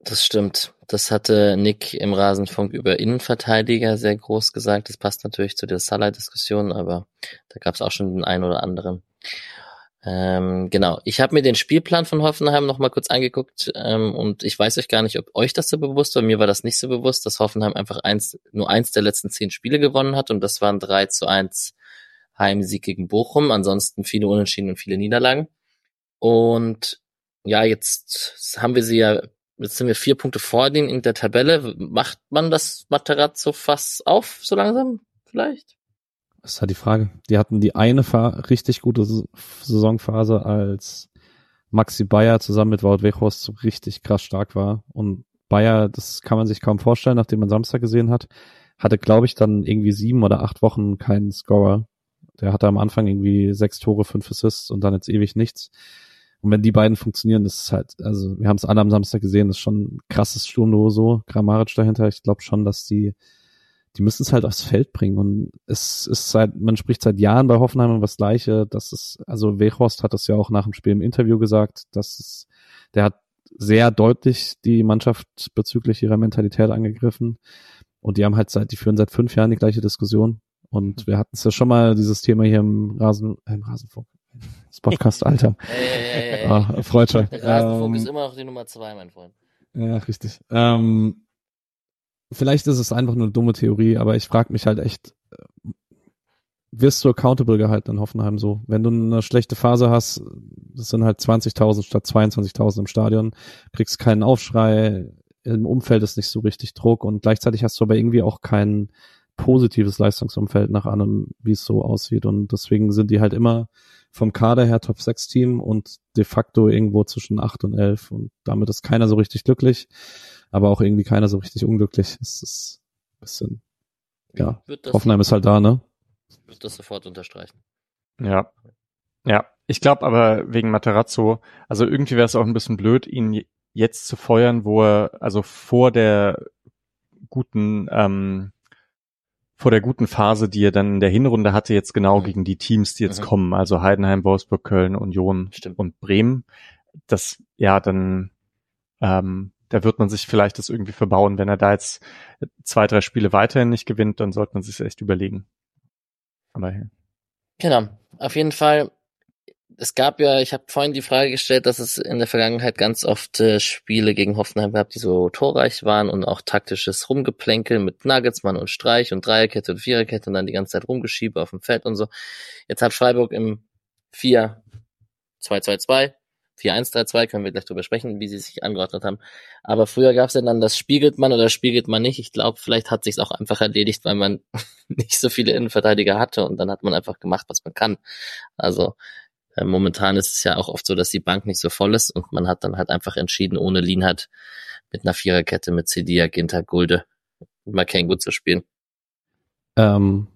das stimmt. Das hatte Nick im Rasenfunk über Innenverteidiger sehr groß gesagt. Das passt natürlich zu der Salah-Diskussion, aber da gab es auch schon den einen oder anderen. Ähm, genau, ich habe mir den Spielplan von Hoffenheim noch mal kurz angeguckt ähm, und ich weiß euch gar nicht, ob euch das so bewusst war. Mir war das nicht so bewusst, dass Hoffenheim einfach eins, nur eins der letzten zehn Spiele gewonnen hat und das waren drei zu eins Heimsieg gegen Bochum. Ansonsten viele Unentschieden und viele Niederlagen. Und ja, jetzt haben wir sie ja, jetzt sind wir vier Punkte vor denen in der Tabelle. Macht man das Materazzo Fass auf so langsam vielleicht? Das ist halt die Frage. Die hatten die eine richtig gute Saisonphase, als Maxi Bayer zusammen mit Wout Weghorst richtig krass stark war. Und Bayer, das kann man sich kaum vorstellen, nachdem man Samstag gesehen hat, hatte, glaube ich, dann irgendwie sieben oder acht Wochen keinen Scorer. Der hatte am Anfang irgendwie sechs Tore, fünf Assists und dann jetzt ewig nichts. Und wenn die beiden funktionieren, das ist halt, also wir haben es alle am Samstag gesehen, das ist schon ein krasses Sturmduo so, Grammaric dahinter. Ich glaube schon, dass die die müssen es halt aufs Feld bringen. Und es ist seit, man spricht seit Jahren bei Hoffenheim über das Gleiche. Das ist, also Wechhorst hat das ja auch nach dem Spiel im Interview gesagt, dass es, der hat sehr deutlich die Mannschaft bezüglich ihrer Mentalität angegriffen. Und die haben halt seit, die führen seit fünf Jahren die gleiche Diskussion. Und wir hatten es ja schon mal dieses Thema hier im Rasen, im Rasenfunk. Das Podcast, Alter. Hey, hey, hey, ah, freut schon. Der Rasenfunk ähm, ist immer noch die Nummer zwei, mein Freund. Ja, richtig. Ähm, vielleicht ist es einfach nur eine dumme Theorie, aber ich frage mich halt echt, äh, wirst du accountable gehalten in Hoffenheim so? Wenn du eine schlechte Phase hast, das sind halt 20.000 statt 22.000 im Stadion, kriegst keinen Aufschrei, im Umfeld ist nicht so richtig Druck und gleichzeitig hast du aber irgendwie auch kein positives Leistungsumfeld nach allem, wie es so aussieht und deswegen sind die halt immer vom Kader her Top 6 Team und de facto irgendwo zwischen 8 und 11 und damit ist keiner so richtig glücklich aber auch irgendwie keiner so richtig unglücklich. Es ist ein bisschen, ja, Hoffenheim ist halt da, ne? Ich würde das sofort unterstreichen. Ja. Ja, ich glaube aber wegen Materazzo, also irgendwie wäre es auch ein bisschen blöd, ihn jetzt zu feuern, wo er, also vor der guten, ähm, vor der guten Phase, die er dann in der Hinrunde hatte, jetzt genau mhm. gegen die Teams, die jetzt mhm. kommen, also Heidenheim, Wolfsburg, Köln, Union Stimmt. und Bremen. Das, ja, dann ähm, da wird man sich vielleicht das irgendwie verbauen. Wenn er da jetzt zwei, drei Spiele weiterhin nicht gewinnt, dann sollte man sich echt überlegen. Aber ja. Genau, auf jeden Fall. Es gab ja, ich habe vorhin die Frage gestellt, dass es in der Vergangenheit ganz oft äh, Spiele gegen Hoffenheim gab, die so torreich waren und auch taktisches Rumgeplänkel mit Nagelsmann und Streich und Dreierkette und Viererkette und dann die ganze Zeit rumgeschiebe auf dem Feld und so. Jetzt hat Freiburg im 4 2-2-2 4-1-3-2, können wir gleich drüber sprechen, wie sie sich angeordnet haben. Aber früher gab es ja dann das spiegelt man oder spiegelt man nicht. Ich glaube, vielleicht hat sich auch einfach erledigt, weil man (laughs) nicht so viele Innenverteidiger hatte und dann hat man einfach gemacht, was man kann. Also momentan ist es ja auch oft so, dass die Bank nicht so voll ist und man hat dann halt einfach entschieden, ohne Lienhardt mit einer Viererkette mit Cedia, Ginter, Gulde und McCain gut zu spielen. Ähm,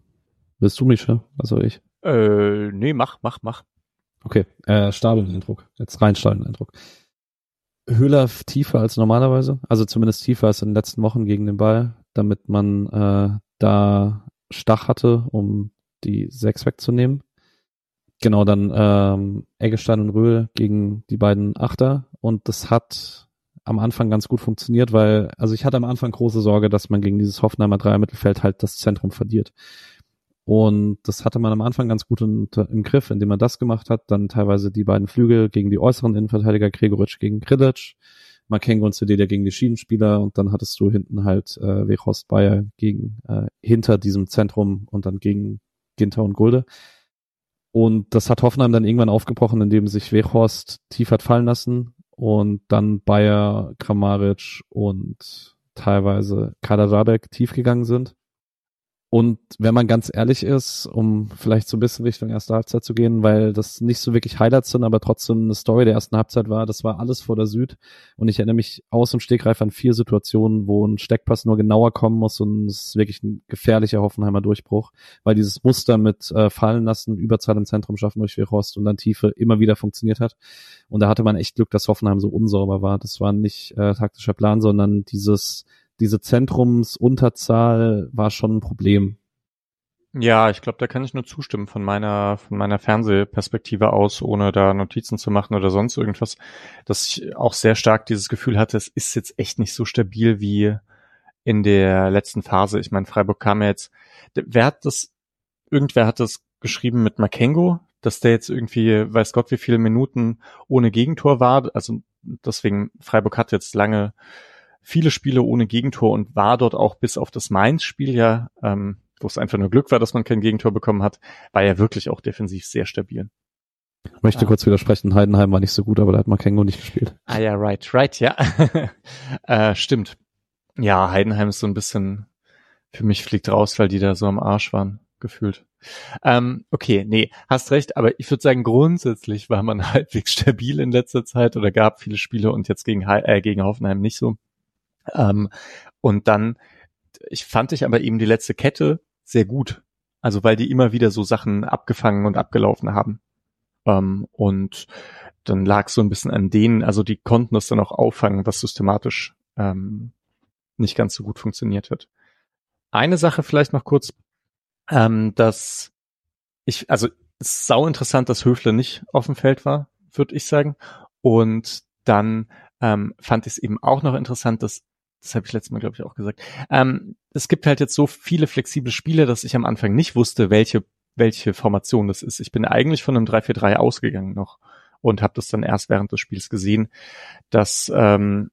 willst du mich, Also ich? Äh, nee, mach, mach, mach. Okay, äh, Stadion-Eindruck. Jetzt rein Stadion-Eindruck. Höhler tiefer als normalerweise, also zumindest tiefer als in den letzten Wochen gegen den Ball, damit man äh, da Stach hatte, um die sechs wegzunehmen. Genau, dann ähm, Eggestein und Röhl gegen die beiden Achter und das hat am Anfang ganz gut funktioniert, weil, also ich hatte am Anfang große Sorge, dass man gegen dieses Hoffenheimer Dreier-Mittelfeld halt das Zentrum verliert. Und das hatte man am Anfang ganz gut in, im Griff, indem man das gemacht hat. Dann teilweise die beiden Flügel gegen die äußeren Innenverteidiger, Gregoritsch gegen Krilic, Makengo und Cedelia gegen die Schienenspieler und dann hattest du hinten halt äh, Wechhorst Bayer gegen äh, hinter diesem Zentrum und dann gegen Ginter und Gulde. Und das hat Hoffenheim dann irgendwann aufgebrochen, indem sich Wechhorst tief hat fallen lassen und dann Bayer, Kramaric und teilweise Kader Radek tief gegangen sind. Und wenn man ganz ehrlich ist, um vielleicht so ein bisschen Richtung erste Halbzeit zu gehen, weil das nicht so wirklich Highlights sind, aber trotzdem eine Story der ersten Halbzeit war, das war alles vor der Süd. Und ich erinnere mich aus dem Stegreif an vier Situationen, wo ein Steckpass nur genauer kommen muss und es ist wirklich ein gefährlicher Hoffenheimer Durchbruch, weil dieses Muster mit äh, fallen lassen, Überzahl im Zentrum schaffen durch Weghorst und dann Tiefe immer wieder funktioniert hat. Und da hatte man echt Glück, dass Hoffenheim so unsauber war. Das war nicht äh, taktischer Plan, sondern dieses diese Zentrumsunterzahl war schon ein Problem. Ja, ich glaube, da kann ich nur zustimmen von meiner von meiner Fernsehperspektive aus, ohne da Notizen zu machen oder sonst irgendwas, dass ich auch sehr stark dieses Gefühl hatte, es ist jetzt echt nicht so stabil wie in der letzten Phase. Ich meine, Freiburg kam jetzt, wer hat das, irgendwer hat das geschrieben mit Makengo, dass der jetzt irgendwie, weiß Gott, wie viele Minuten ohne Gegentor war. Also deswegen, Freiburg hat jetzt lange viele Spiele ohne Gegentor und war dort auch bis auf das Mainz-Spiel ja, ähm, wo es einfach nur Glück war, dass man kein Gegentor bekommen hat, war ja wirklich auch defensiv sehr stabil. Ich möchte ah. kurz widersprechen, Heidenheim war nicht so gut, aber da hat Makengo nicht gespielt. Ah ja, right, right, ja. (laughs) äh, stimmt. Ja, Heidenheim ist so ein bisschen, für mich fliegt raus, weil die da so am Arsch waren, gefühlt. Ähm, okay, nee, hast recht, aber ich würde sagen, grundsätzlich war man (laughs) halbwegs stabil in letzter Zeit oder gab viele Spiele und jetzt gegen, äh, gegen Hoffenheim nicht so. Ähm, und dann, ich fand ich aber eben die letzte Kette sehr gut. Also weil die immer wieder so Sachen abgefangen und abgelaufen haben. Ähm, und dann lag so ein bisschen an denen, also die konnten das dann auch auffangen, was systematisch ähm, nicht ganz so gut funktioniert hat. Eine Sache vielleicht noch kurz, ähm, dass ich, also ist sau interessant, dass Höfler nicht auf dem Feld war, würde ich sagen. Und dann ähm, fand ich es eben auch noch interessant, dass das habe ich letztes Mal, glaube ich, auch gesagt. Ähm, es gibt halt jetzt so viele flexible Spiele, dass ich am Anfang nicht wusste, welche, welche Formation das ist. Ich bin eigentlich von einem 3-4-3 ausgegangen noch und habe das dann erst während des Spiels gesehen, dass, ähm,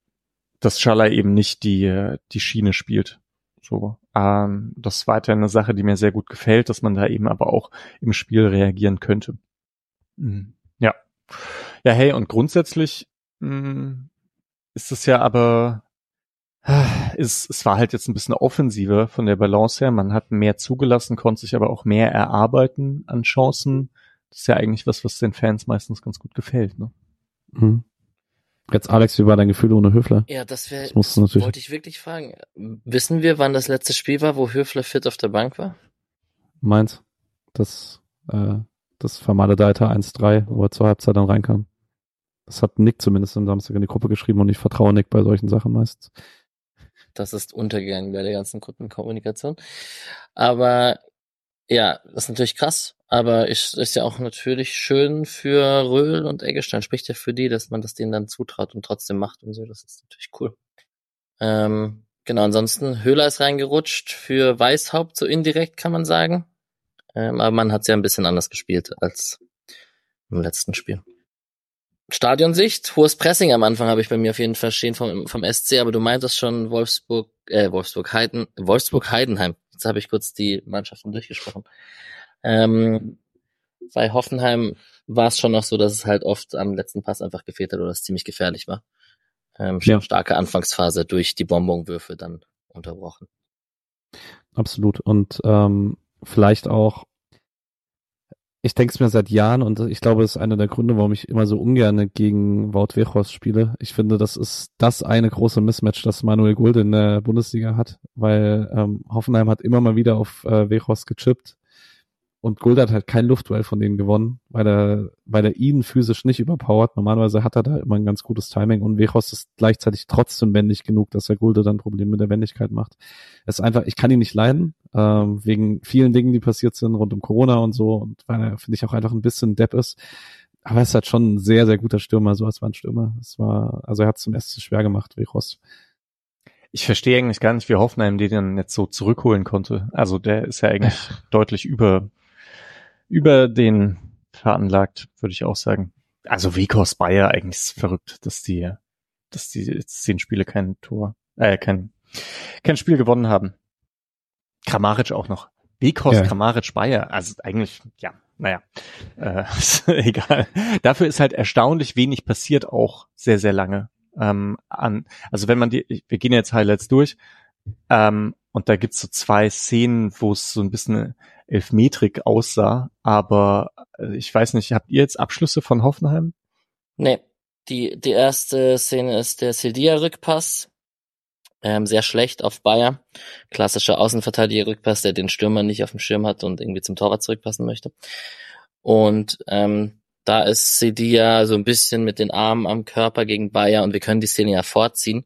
dass Schaller eben nicht die, die Schiene spielt. So, ähm, das ist weiterhin eine Sache, die mir sehr gut gefällt, dass man da eben aber auch im Spiel reagieren könnte. Mhm. Ja. Ja, hey, und grundsätzlich mh, mm, ist es ja aber es, es war halt jetzt ein bisschen offensiver von der Balance her. Man hat mehr zugelassen, konnte sich aber auch mehr erarbeiten an Chancen. Das ist ja eigentlich was, was den Fans meistens ganz gut gefällt. Ne? Mhm. Jetzt Alex, wie war dein Gefühl ohne Höfler? Ja, das wäre, das, das wollte ich wirklich fragen. Wissen wir, wann das letzte Spiel war, wo Höfler fit auf der Bank war? Meins. Das, äh, das vermaledeite 1-3, wo er zur Halbzeit dann reinkam. Das hat Nick zumindest am Samstag in die Gruppe geschrieben und ich vertraue Nick bei solchen Sachen meistens. Das ist untergegangen bei der ganzen Gruppenkommunikation. Aber ja, das ist natürlich krass, aber ist, ist ja auch natürlich schön für Röhl und Eggestein. Spricht ja für die, dass man das denen dann zutraut und trotzdem macht und so. Das ist natürlich cool. Ähm, genau, ansonsten Höhler ist reingerutscht für Weißhaupt, so indirekt kann man sagen. Ähm, aber man hat ja ein bisschen anders gespielt als im letzten Spiel. Stadionsicht, hohes Pressing am Anfang habe ich bei mir auf jeden Fall stehen vom, vom SC, aber du meintest schon Wolfsburg, äh, Wolfsburg Heiden, Wolfsburg Heidenheim. Jetzt habe ich kurz die Mannschaften durchgesprochen. Ähm, bei Hoffenheim war es schon noch so, dass es halt oft am letzten Pass einfach gefehlt hat oder es ziemlich gefährlich war. Ähm, ja. Starke Anfangsphase durch die Bonbonwürfe dann unterbrochen. Absolut. Und ähm, vielleicht auch ich denke es mir seit Jahren und ich glaube, es ist einer der Gründe, warum ich immer so ungern gegen Wout Weghorst spiele. Ich finde, das ist das eine große Mismatch, das Manuel Gulde in der Bundesliga hat, weil ähm, Hoffenheim hat immer mal wieder auf äh, Weghorst gechippt und Gulde hat halt kein Luftduell von denen gewonnen, weil er, weil er ihn physisch nicht überpowert. Normalerweise hat er da immer ein ganz gutes Timing und Wechos ist gleichzeitig trotzdem wendig genug, dass er Gulde dann Probleme mit der Wendigkeit macht. Es ist einfach, ich kann ihn nicht leiden, ähm, wegen vielen Dingen, die passiert sind rund um Corona und so und weil er, finde ich, auch einfach ein bisschen Depp ist. aber er ist halt schon ein sehr, sehr guter Stürmer, so als Wandstürmer. Es war, also er hat es zum Essen schwer gemacht, wie Rost. Ich verstehe eigentlich gar nicht, wie Hoffenheim den dann jetzt so zurückholen konnte. Also der ist ja eigentlich (laughs) deutlich über, über den veranlagt, würde ich auch sagen. Also Wekos Bayer eigentlich ist verrückt, dass die, dass die jetzt zehn Spiele kein Tor, äh, kein, kein Spiel gewonnen haben. Kramaric auch noch. Wekos, ja. Kramaric, Bayer. Also eigentlich, ja, naja, äh, (laughs) egal. Dafür ist halt erstaunlich wenig passiert, auch sehr, sehr lange. Ähm, an, also wenn man die, wir gehen jetzt Highlights durch, ähm, und da gibt's so zwei Szenen, wo es so ein bisschen elfmetrig aussah, aber äh, ich weiß nicht, habt ihr jetzt Abschlüsse von Hoffenheim? Nee, die, die erste Szene ist der Sildia-Rückpass. Ähm, sehr schlecht auf Bayer. Klassischer Außenverteidiger-Rückpass, der den Stürmer nicht auf dem Schirm hat und irgendwie zum Torwart zurückpassen möchte. Und ähm, da ist Sedia so ein bisschen mit den Armen am Körper gegen Bayer und wir können die Szene ja vorziehen.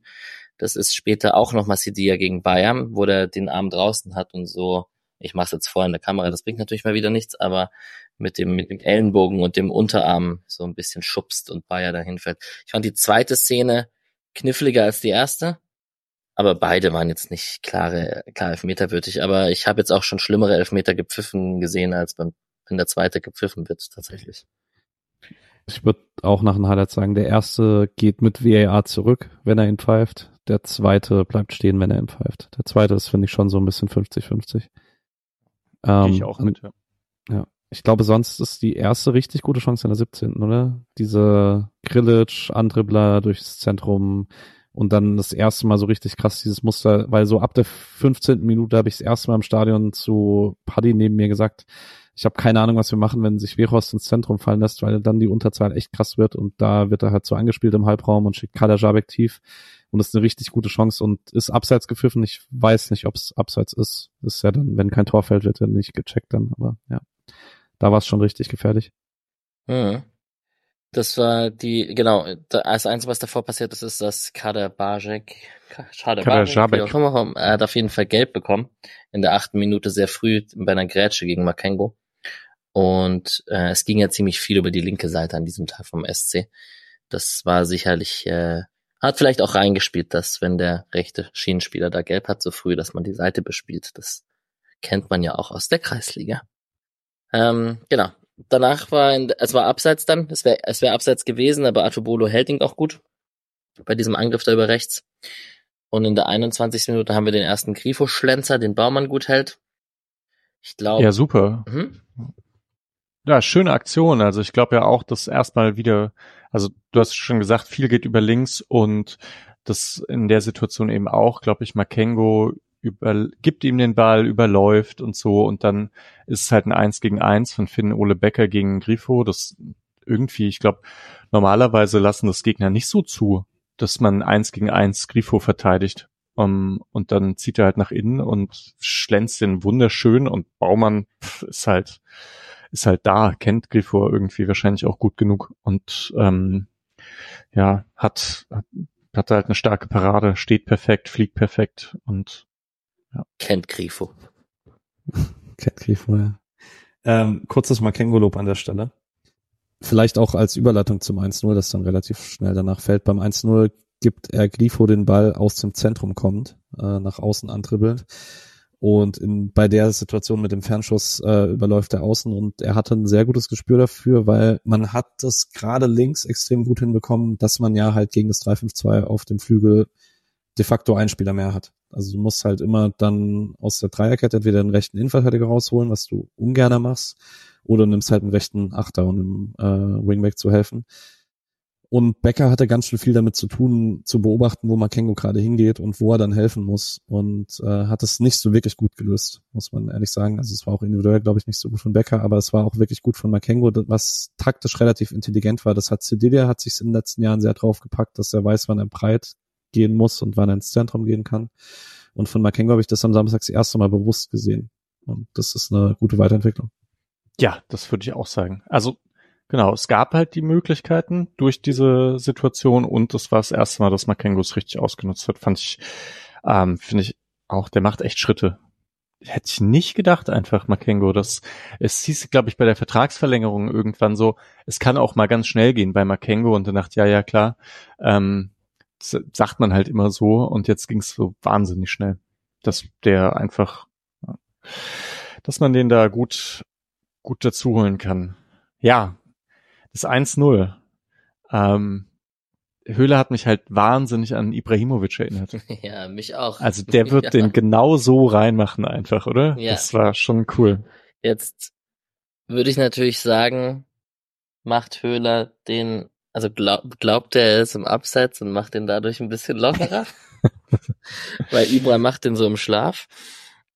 Das ist später auch nochmal Sedia gegen Bayern, wo der den Arm draußen hat und so, ich mache es jetzt vorher in der Kamera, das bringt natürlich mal wieder nichts, aber mit dem, mit dem Ellenbogen und dem Unterarm so ein bisschen schubst und Bayer dahin fällt. Ich fand die zweite Szene kniffliger als die erste, aber beide waren jetzt nicht klare, klar Elfmeterwürdig. Aber ich habe jetzt auch schon schlimmere Elfmeter gepfiffen gesehen, als beim, wenn der zweite gepfiffen wird, tatsächlich. Ich würde auch nach dem Highlight sagen, der erste geht mit VAR zurück, wenn er ihn pfeift. Der zweite bleibt stehen, wenn er ihn pfeift. Der zweite ist, finde ich, schon so ein bisschen 50-50. Ähm, ich auch mit, ja. ja. Ich glaube, sonst ist die erste richtig gute Chance in der 17., oder? Diese Grillage, Andribbler durchs Zentrum und dann das erste Mal so richtig krass dieses Muster, weil so ab der 15. Minute habe ich das erste Mal im Stadion zu Paddy neben mir gesagt, ich habe keine Ahnung, was wir machen, wenn sich Veros ins Zentrum fallen lässt, weil dann die Unterzahl echt krass wird und da wird er halt so angespielt im Halbraum und schickt Kader Jabek tief und das ist eine richtig gute Chance und ist abseits gepfiffen. Ich weiß nicht, ob es abseits ist. Ist ja dann, wenn kein Tor fällt, wird er nicht gecheckt dann, aber ja. Da war es schon richtig gefährlich. Mhm. Das war die, genau, das Einzige, was davor passiert ist, ist, dass Kader Bajek, Kader Bajek, er hat auf jeden Fall gelb bekommen. In der achten Minute sehr früh bei einer Grätsche gegen Makengo. Und äh, es ging ja ziemlich viel über die linke Seite an diesem Tag vom SC. Das war sicherlich, äh, hat vielleicht auch reingespielt, dass wenn der rechte Schienenspieler da gelb hat so früh, dass man die Seite bespielt. Das kennt man ja auch aus der Kreisliga. Ähm, genau. Danach war, in, es war abseits dann, es wäre es wär abseits gewesen, aber Atobolo hält ihn auch gut bei diesem Angriff da über rechts. Und in der 21. Minute haben wir den ersten Grifo-Schlenzer, den Baumann gut hält. Ich glaube. Ja, super. Mhm. Ja, schöne Aktion. Also ich glaube ja auch, dass erstmal wieder, also du hast schon gesagt, viel geht über links und das in der Situation eben auch, glaube ich, Makengo über, gibt ihm den Ball, überläuft und so und dann ist es halt ein Eins gegen Eins von Finn Ole Becker gegen Grifo. Das irgendwie, ich glaube, normalerweise lassen das Gegner nicht so zu, dass man Eins gegen Eins Grifo verteidigt. Um, und dann zieht er halt nach innen und schlänzt den wunderschön und Baumann pff, ist halt ist halt da, kennt Griffor irgendwie wahrscheinlich auch gut genug und ähm, ja, hat, hat, hat halt eine starke Parade, steht perfekt, fliegt perfekt und ja. Kennt Grifo. (laughs) kennt Grifo, ja. Ähm, kurzes Makengo-Lob an der Stelle. Vielleicht auch als Überleitung zum 1-0, das dann relativ schnell danach fällt. Beim 1-0 gibt er Grifo den Ball aus dem Zentrum kommend, äh, nach außen antribbelt und in, bei der Situation mit dem Fernschuss äh, überläuft er außen und er hatte ein sehr gutes Gespür dafür, weil man hat das gerade links extrem gut hinbekommen, dass man ja halt gegen das 3-5-2 auf dem Flügel de facto einen Spieler mehr hat. Also du musst halt immer dann aus der Dreierkette entweder den rechten Innenverteidiger rausholen, was du ungern machst, oder nimmst halt einen rechten Achter, um dem äh, Wingback zu helfen. Und Becker hatte ganz schön viel damit zu tun, zu beobachten, wo Makengo gerade hingeht und wo er dann helfen muss. Und äh, hat es nicht so wirklich gut gelöst, muss man ehrlich sagen. Also es war auch individuell, glaube ich, nicht so gut von Becker, aber es war auch wirklich gut von Makengo, was taktisch relativ intelligent war. Das hat Cedilia hat sich in den letzten Jahren sehr drauf gepackt, dass er weiß, wann er breit gehen muss und wann er ins Zentrum gehen kann. Und von Makengo habe ich das am Samstag das erste Mal bewusst gesehen. Und das ist eine gute Weiterentwicklung. Ja, das würde ich auch sagen. Also Genau, es gab halt die Möglichkeiten durch diese Situation und das war das erste Mal, dass Makengo es richtig ausgenutzt hat. Fand ich, ähm, finde ich auch, der macht echt Schritte. hätte ich nicht gedacht einfach, Makengo. Das, es hieß, glaube ich, bei der Vertragsverlängerung irgendwann so, es kann auch mal ganz schnell gehen bei Makengo und dann dachte ja, ja, klar, ähm, sagt man halt immer so und jetzt ging es so wahnsinnig schnell, dass der einfach, dass man den da gut, gut dazuholen kann. Ja, das 1-0. Ähm, Höhle hat mich halt wahnsinnig an Ibrahimovic erinnert. (laughs) Ja, mich auch. Also der wird (laughs) ja. den genau so reinmachen einfach, oder? Ja. Das war schon cool. Jetzt würde ich natürlich sagen, macht Höhler den, also glaub, glaubt er, er ist im Abseits und macht den dadurch ein bisschen lockerer. (laughs) Weil Ibra macht den so im Schlaf.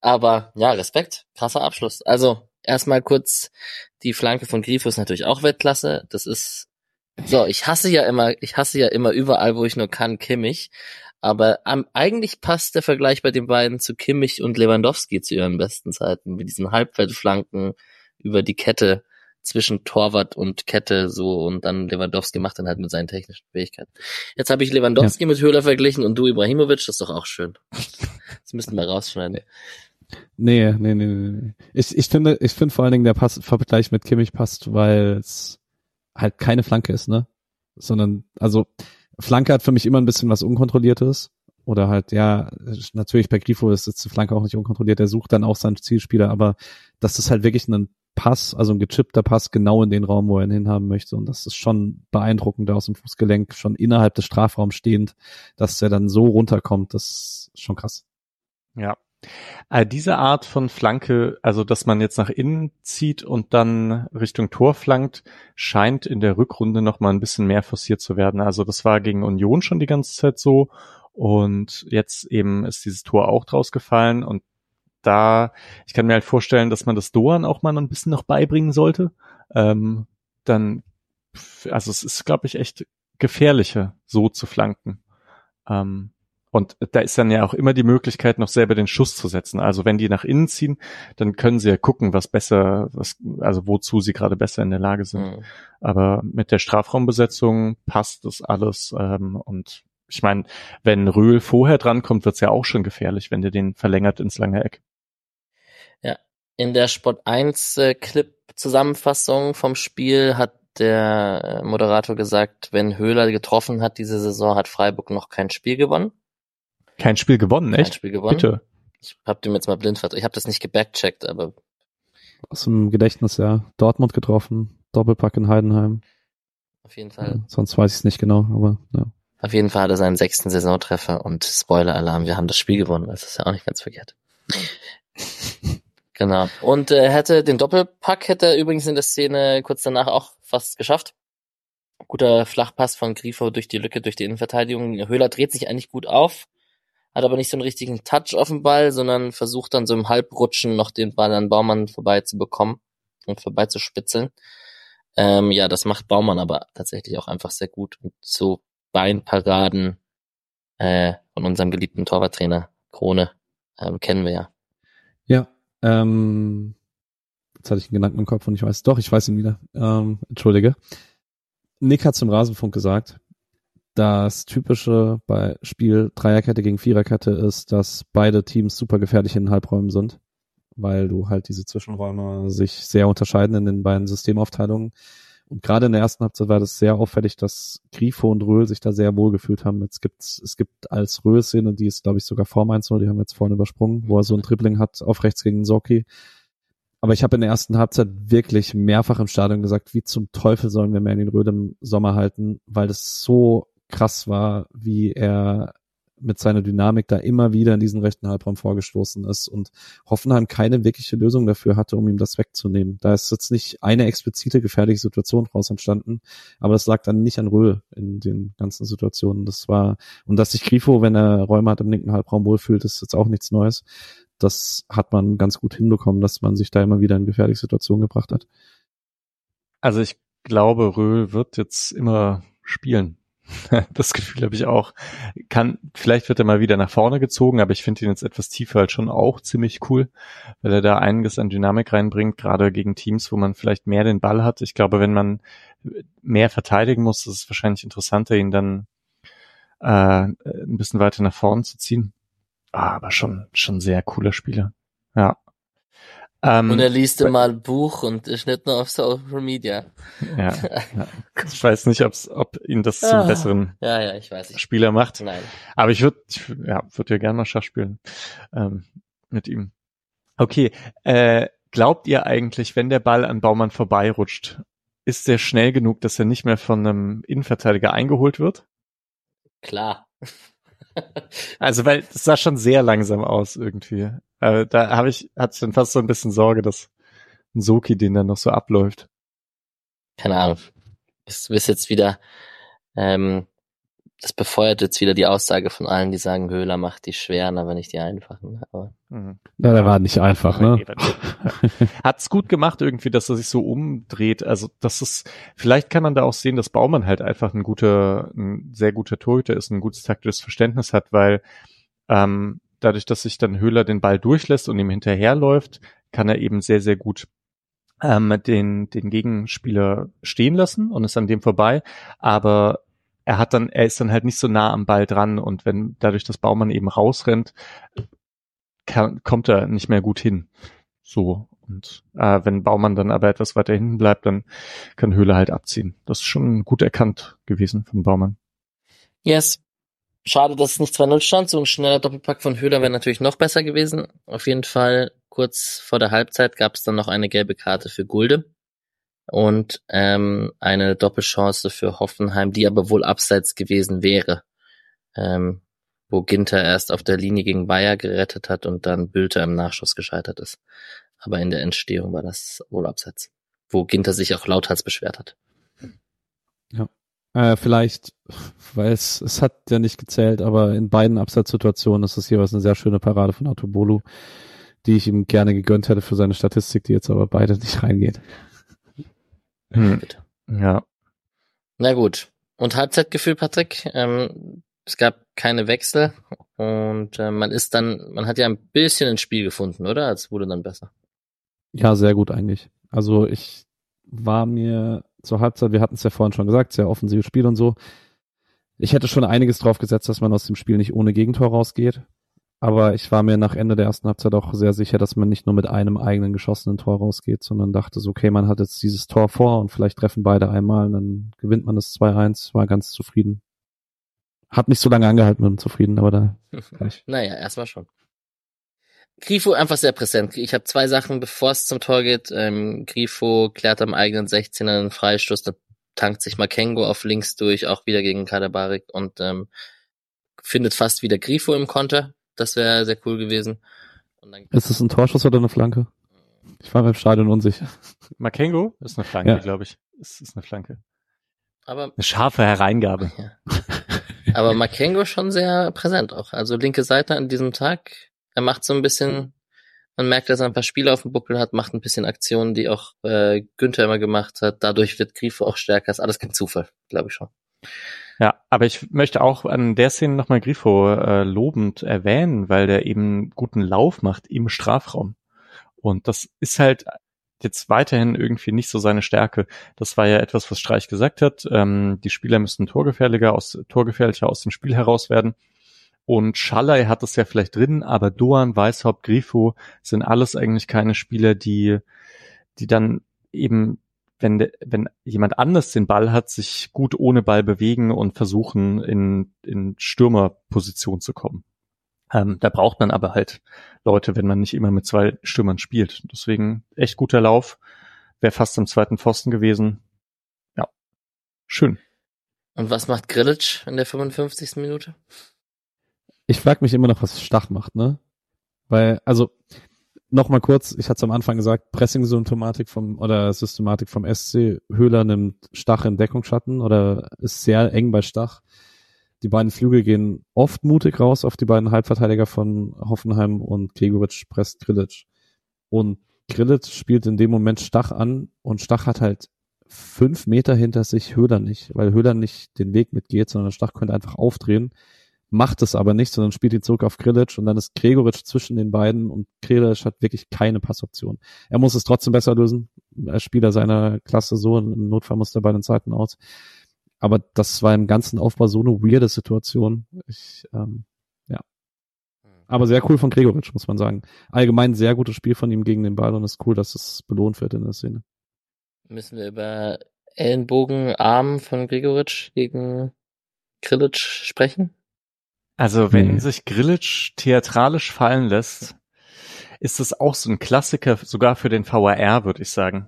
Aber ja, Respekt, krasser Abschluss. Also erstmal kurz die Flanke von Grifo ist natürlich auch Weltklasse. Das ist so, ich hasse ja immer, ich hasse ja immer überall, wo ich nur kann, Kimmich. Aber ähm, eigentlich passt der Vergleich bei den beiden zu Kimmich und Lewandowski zu ihren besten Zeiten, mit diesen Halbfeldflanken über die Kette zwischen Torwart und Kette so und dann Lewandowski macht dann halt mit seinen technischen Fähigkeiten. Jetzt habe ich Lewandowski ja. mit Höhler verglichen und du Ibrahimovic, das ist doch auch schön. Das müssten wir rausschneiden. Nee, nee, nee, nee. Ich, ich finde, ich finde vor allen Dingen der Pass, Vergleich mit Kimmich passt, weil es halt keine Flanke ist, ne? Sondern, also, Flanke hat für mich immer ein bisschen was Unkontrolliertes. Oder halt, ja, natürlich bei Grifo ist jetzt die Flanke auch nicht unkontrolliert, der sucht dann auch seinen Zielspieler, aber das ist halt wirklich ein Pass, also ein gechippter Pass genau in den Raum, wo er ihn hinhaben möchte. Und das ist schon beeindruckend, da aus dem Fußgelenk, schon innerhalb des Strafraums stehend, dass er dann so runterkommt, das ist schon krass. Ja, diese Art von Flanke, also dass man jetzt nach innen zieht und dann Richtung Tor flankt, scheint in der Rückrunde noch mal ein bisschen mehr forciert zu werden. Also das war gegen Union schon die ganze Zeit so und jetzt eben ist dieses Tor auch draus gefallen und da, ich kann mir halt vorstellen, dass man das Doan auch mal ein bisschen noch beibringen sollte. Ähm, dann, also es ist, glaube ich, echt gefährlicher, so zu flanken. Ähm, und da ist dann ja auch immer die Möglichkeit, noch selber den Schuss zu setzen. Also wenn die nach innen ziehen, dann können sie ja gucken, was besser, was, also wozu sie gerade besser in der Lage sind. Mhm. Aber mit der Strafraumbesetzung passt das alles. Ähm, und ich meine, wenn Röhl vorher drankommt, wird's ja auch schon gefährlich, wenn der den verlängert ins lange Eck. Ja, in der Sport 1 äh, Clip Zusammenfassung vom Spiel hat der Moderator gesagt, wenn Höhler getroffen hat diese Saison, hat Freiburg noch kein Spiel gewonnen. Kein Spiel gewonnen, echt? Kein Spiel gewonnen. Bitte. Ich hab dem jetzt mal blind vertraut. Ich habe das nicht gebackcheckt, aber. Aus dem Gedächtnis, ja. Dortmund getroffen, Doppelpack in Heidenheim. Auf jeden Fall. Ja, sonst weiß ich es nicht genau, aber ja. Auf jeden Fall hat er seinen sechsten Saisontreffer und Spoiler-Alarm, wir haben das Spiel gewonnen, das ist ja auch nicht ganz verkehrt. (laughs) genau. Und äh, hätte den Doppelpack hätte er übrigens in der Szene kurz danach auch fast geschafft. Guter Flachpass von Grifo durch die Lücke, durch die Innenverteidigung. Höhler dreht sich eigentlich gut auf, hat aber nicht so einen richtigen Touch auf den Ball, sondern versucht dann so im Halbrutschen noch den Ball an Baumann vorbei zu bekommen und vorbei zu spitzeln. Ähm, ja, das macht Baumann aber tatsächlich auch einfach sehr gut. Und so Beinparaden äh, von unserem geliebten Torwarttrainer Krone ähm, kennen wir ja. Ja, ähm, jetzt hatte ich einen Gedanken im Kopf und ich weiß, doch, ich weiß ihn wieder. Ähm, Entschuldige. Nick hat zum Rasenfunk gesagt, das Typische bei Spiel Dreierkette gegen Viererkette ist, dass beide Teams super gefährlich in den Halbräumen sind, weil du halt diese Zwischenräume sich sehr unterscheiden in den beiden Systemaufteilungen. Und gerade in der ersten Halbzeit war das sehr auffällig, dass Grifo und Röhl sich da sehr wohl gefühlt haben. Jetzt gibt's, es gibt als Röhl-Szene, die ist, glaube ich, sogar vor 1-0, die haben wir jetzt vorne übersprungen, wo er so ein Dribbling hat auf rechts gegen Soki. Aber ich habe in der ersten Halbzeit wirklich mehrfach im Stadion gesagt, wie zum Teufel sollen wir mehr in den Röhl im Sommer halten, weil das so krass war, wie er mit seiner Dynamik da immer wieder in diesen rechten Halbraum vorgestoßen ist und Hoffenheim keine wirkliche Lösung dafür hatte, um ihm das wegzunehmen. Da ist jetzt nicht eine explizite gefährliche Situation raus entstanden, aber das lag dann nicht an Röhl in den ganzen Situationen. Das war, und dass sich Grifo, wenn er Räume hat im linken Halbraum wohlfühlt, ist jetzt auch nichts Neues. Das hat man ganz gut hinbekommen, dass man sich da immer wieder in gefährliche Situationen gebracht hat. Also ich glaube, Röhl wird jetzt immer spielen (laughs) das Gefühl habe ich auch. Kann, vielleicht wird er mal wieder nach vorne gezogen, aber ich finde ihn jetzt etwas tiefer halt schon auch ziemlich cool, weil er da einiges an Dynamik reinbringt, gerade gegen Teams, wo man vielleicht mehr den Ball hat. Ich glaube, wenn man mehr verteidigen muss, ist es wahrscheinlich interessanter, ihn dann äh, ein bisschen weiter nach vorne zu ziehen. Ah, aber schon, schon sehr cooler Spieler. Ja. Ähm, und er liest immer ein Buch und ist nicht nur auf Social Media. Ja, (laughs) ja. Ich weiß nicht, ob's, ob ihn das zum ah. besseren ja, ja, ich weiß. Spieler macht. Nein. Aber ich würde ja, würd ja gerne mal Schach spielen ähm, mit ihm. Okay, äh, glaubt ihr eigentlich, wenn der Ball an Baumann vorbeirutscht, ist der schnell genug, dass er nicht mehr von einem Innenverteidiger eingeholt wird? Klar. also, weil es sah schon sehr langsam aus irgendwie. Äh, da habe ich, hatte ich dann fast so ein bisschen Sorge, dass ein Soki den dann noch so abläuft. Keine Ahnung. Es ist jetzt wieder ähm, das befeuert jetzt wieder die Aussage von allen, die sagen, Höhler macht die schweren, aber nicht die einfachen. Aber mhm. Ja, der war nicht einfach, ne? Hat's gut gemacht irgendwie, dass er sich so umdreht. Also, das ist, vielleicht kann man da auch sehen, dass Baumann halt einfach ein guter, ein sehr guter Torhüter ist, ein gutes taktisches Verständnis hat, weil ähm, dadurch, dass sich dann Höhler den Ball durchlässt und ihm hinterherläuft, kann er eben sehr, sehr gut ähm, den, den Gegenspieler stehen lassen und ist an dem vorbei. Aber er hat dann, er ist dann halt nicht so nah am Ball dran und wenn dadurch das Baumann eben rausrennt, kann, kommt er nicht mehr gut hin. So. Und äh, wenn Baumann dann aber etwas weiter hinten bleibt, dann kann Höhle halt abziehen. Das ist schon gut erkannt gewesen von Baumann. Yes. Schade, dass es nicht 2-0 stand. So ein schneller Doppelpack von Höhler wäre natürlich noch besser gewesen. Auf jeden Fall kurz vor der Halbzeit gab es dann noch eine gelbe Karte für Gulde und ähm, eine Doppelchance für Hoffenheim, die aber wohl abseits gewesen wäre, ähm, wo Ginter erst auf der Linie gegen Bayer gerettet hat und dann Bülter im Nachschuss gescheitert ist. Aber in der Entstehung war das wohl abseits, wo Ginter sich auch lauthals beschwert hat. Ja. Äh, vielleicht, weil es, es hat ja nicht gezählt, aber in beiden Abseitssituationen ist es jeweils eine sehr schöne Parade von Autobolu, die ich ihm gerne gegönnt hätte für seine Statistik, die jetzt aber beide nicht reingeht. Hm. Ja. Na gut. Und Halbzeitgefühl, Patrick? Ähm, es gab keine Wechsel und äh, man ist dann, man hat ja ein bisschen ins Spiel gefunden, oder? Es wurde dann besser. Ja, sehr gut eigentlich. Also ich war mir zur Halbzeit, wir hatten es ja vorhin schon gesagt, sehr offensives Spiel und so. Ich hätte schon einiges drauf gesetzt, dass man aus dem Spiel nicht ohne Gegentor rausgeht. Aber ich war mir nach Ende der ersten Halbzeit auch sehr sicher, dass man nicht nur mit einem eigenen geschossenen Tor rausgeht, sondern dachte so, okay, man hat jetzt dieses Tor vor und vielleicht treffen beide einmal und dann gewinnt man das 2-1, war ganz zufrieden. Hat nicht so lange angehalten mit dem Zufrieden, aber da. (laughs) naja, erstmal schon. Grifo einfach sehr präsent. Ich habe zwei Sachen, bevor es zum Tor geht. Ähm, Grifo klärt am eigenen 16er einen Freistoß, dann tankt sich Makengo auf links durch, auch wieder gegen Kadabarik und ähm, findet fast wieder Grifo im Konter, das wäre sehr cool gewesen. ist es ein Torschuss oder eine Flanke? Ich war beim Stadion unsicher. Makengo ist eine Flanke, ja. glaube ich. Es ist eine Flanke. Aber eine scharfe Hereingabe. Ja. Aber Makengo schon sehr präsent auch. Also linke Seite an diesem Tag. Er macht so ein bisschen, man merkt, dass er ein paar Spiele auf dem Buckel hat, macht ein bisschen Aktionen, die auch äh, Günther immer gemacht hat. Dadurch wird Grifo auch stärker. Ist alles kein Zufall, glaube ich schon. Ja, aber ich möchte auch an der Szene nochmal Grifo äh, lobend erwähnen, weil der eben guten Lauf macht im Strafraum. Und das ist halt jetzt weiterhin irgendwie nicht so seine Stärke. Das war ja etwas, was Streich gesagt hat. Ähm, die Spieler müssten torgefährlicher aus, torgefährlicher aus dem Spiel heraus werden. Und Schallei hat es ja vielleicht drin, aber Doan, Weishaupt, Grifo sind alles eigentlich keine Spieler, die, die dann eben wenn, wenn jemand anders den Ball hat, sich gut ohne Ball bewegen und versuchen, in, in Stürmerposition zu kommen. Ähm, da braucht man aber halt Leute, wenn man nicht immer mit zwei Stürmern spielt. Deswegen echt guter Lauf. Wäre fast am zweiten Pfosten gewesen. Ja, schön. Und was macht Grillitsch in der 55. Minute? Ich frage mich immer noch, was Stach macht, ne? Weil, also, Nochmal kurz, ich hatte es am Anfang gesagt, Pressing-Symptomatik vom oder Systematik vom SC. Höhler nimmt Stach in Deckungsschatten oder ist sehr eng bei Stach. Die beiden Flügel gehen oft mutig raus auf die beiden Halbverteidiger von Hoffenheim und Gregoritsch presst Grillitsch. Und Grillitsch spielt in dem Moment Stach an und Stach hat halt fünf Meter hinter sich Höhler nicht, weil Höhler nicht den Weg mitgeht, sondern Stach könnte einfach aufdrehen macht es aber nicht, sondern spielt ihn zurück auf Grilic und dann ist Gregoritsch zwischen den beiden und Grilic hat wirklich keine Passoption. Er muss es trotzdem besser lösen, als Spieler seiner Klasse so, im Notfall muss er bei den Zeiten aus. Aber das war im ganzen Aufbau so eine weirde Situation. Ich, ähm, ja. aber sehr cool von Gregoritsch, muss man sagen. Allgemein sehr gutes Spiel von ihm gegen den Ball und es ist cool, dass es belohnt wird in der Szene. Müssen wir über Ellenbogenarm von Gregoritsch gegen Grillitsch sprechen? Also wenn Nee. sich Grillitsch theatralisch fallen lässt, ist es auch so ein Klassiker, sogar für den VAR, würde ich sagen,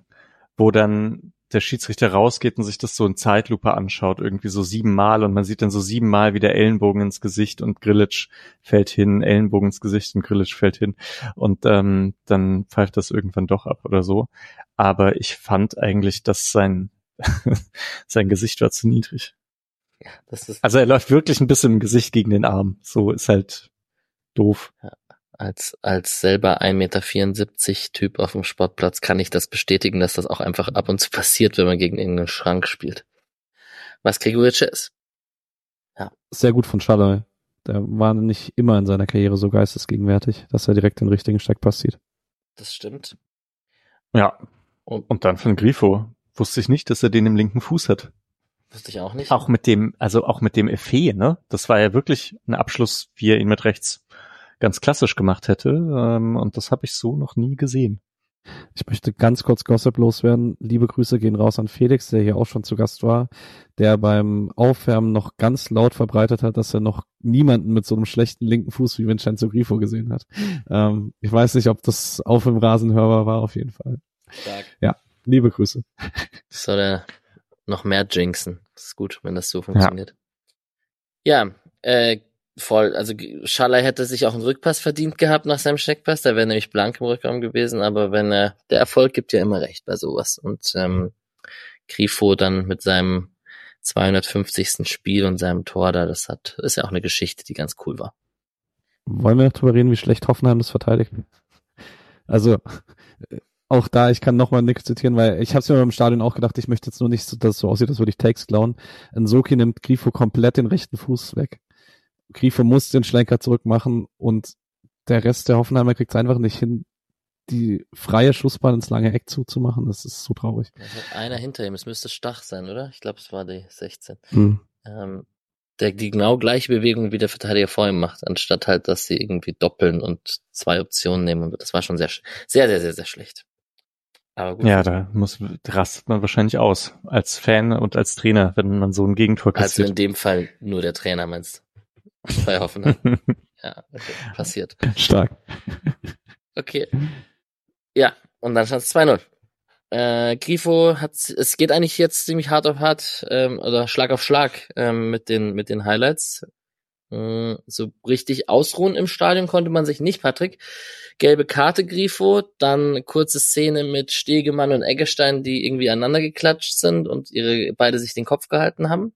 wo dann der Schiedsrichter rausgeht und sich das so in Zeitlupe anschaut, irgendwie so siebenmal und man sieht dann so siebenmal wieder Ellenbogen ins Gesicht und Grillitsch fällt hin, Ellenbogen ins Gesicht und Grillitsch fällt hin und ähm, dann pfeift das irgendwann doch ab oder so. Aber ich fand eigentlich, dass sein (laughs) sein Gesicht war zu niedrig. Das ist Also er läuft wirklich ein bisschen im Gesicht gegen den Arm. So ist halt doof. als, als selber 1,74 Meter Typ auf dem Sportplatz kann ich das bestätigen, dass das auch einfach ab und zu passiert, wenn man gegen irgendeinen Schrank spielt. Was Gregoritsch ist. Sehr gut von Schaller. Der war nicht immer in seiner Karriere so geistesgegenwärtig, dass er direkt den richtigen Steckpass sieht. Das stimmt. Ja. Und Und dann von Grifo. Wusste ich nicht, dass er den im linken Fuß hat. Wusste ich auch nicht. Auch mit dem, also auch mit dem Effet, ne? Das war ja wirklich ein Abschluss, wie er ihn mit rechts ganz klassisch gemacht hätte. Ähm, und das habe ich so noch nie gesehen. Ich möchte ganz kurz Gossip loswerden. Liebe Grüße gehen raus an Felix, der hier auch schon zu Gast war, der beim Aufwärmen noch ganz laut verbreitet hat, dass er noch niemanden mit so einem schlechten linken Fuß wie Vincenzo Grifo gesehen hat. Ähm, ich weiß nicht, ob das auf dem Rasen hörbar war, auf jeden Fall. Stark. Liebe Grüße. Soll er noch mehr jinxen. Das ist gut, wenn das so funktioniert. Ja, äh, voll. Also Schaller hätte sich auch einen Rückpass verdient gehabt nach seinem Steckpass. Da wäre nämlich blank im Rückraum gewesen. Aber wenn er, der Erfolg gibt ja immer recht bei sowas. Und ähm, Grifo dann mit seinem 250. Spiel und seinem Tor da, das hat, ist ja auch eine Geschichte, die ganz cool war. Wollen wir noch drüber reden, wie schlecht Hoffenheim das verteidigt? Also, äh, auch da, ich kann nochmal nichts zitieren, weil ich habe mir beim Stadion auch gedacht, ich möchte jetzt nur nicht, so- dass es so aussieht, als würde ich Takes klauen. Nsoki nimmt Grifo komplett den rechten Fuß weg. Grifo muss den Schlenker zurückmachen und der Rest der Hoffenheimer kriegt es einfach nicht hin, die freie Schussbahn ins lange Eck zuzumachen. Das ist so traurig. Hat einer hinter ihm. Es müsste Stach sein, oder? Ich glaube, es war die 16. Hm. ähm, der die genau gleiche Bewegung wie der Verteidiger vor ihm macht, anstatt halt, dass sie irgendwie doppeln und zwei Optionen nehmen. Das war schon sehr, sehr, sehr, sehr, sehr schlecht. Aber gut. Ja, da muss, rastet man wahrscheinlich aus. Als Fan und als Trainer, wenn man so ein Gegentor also in kassiert. dem Fall nur der Trainer meinst. Bei Hoffenheim. (laughs) ja, okay, passiert. Stark. Okay. Ja, und dann stand es 2-0. Äh, Grifo hat, es geht eigentlich jetzt ziemlich hart auf hart, ähm, oder Schlag auf Schlag ähm, mit den mit den Highlights. Mm, so richtig ausruhen im Stadion konnte man sich nicht, Patrick. Gelbe Karte Grifo, dann kurze Szene mit Stegemann und Eggestein, die irgendwie aneinander geklatscht sind und ihre beide sich den Kopf gehalten haben.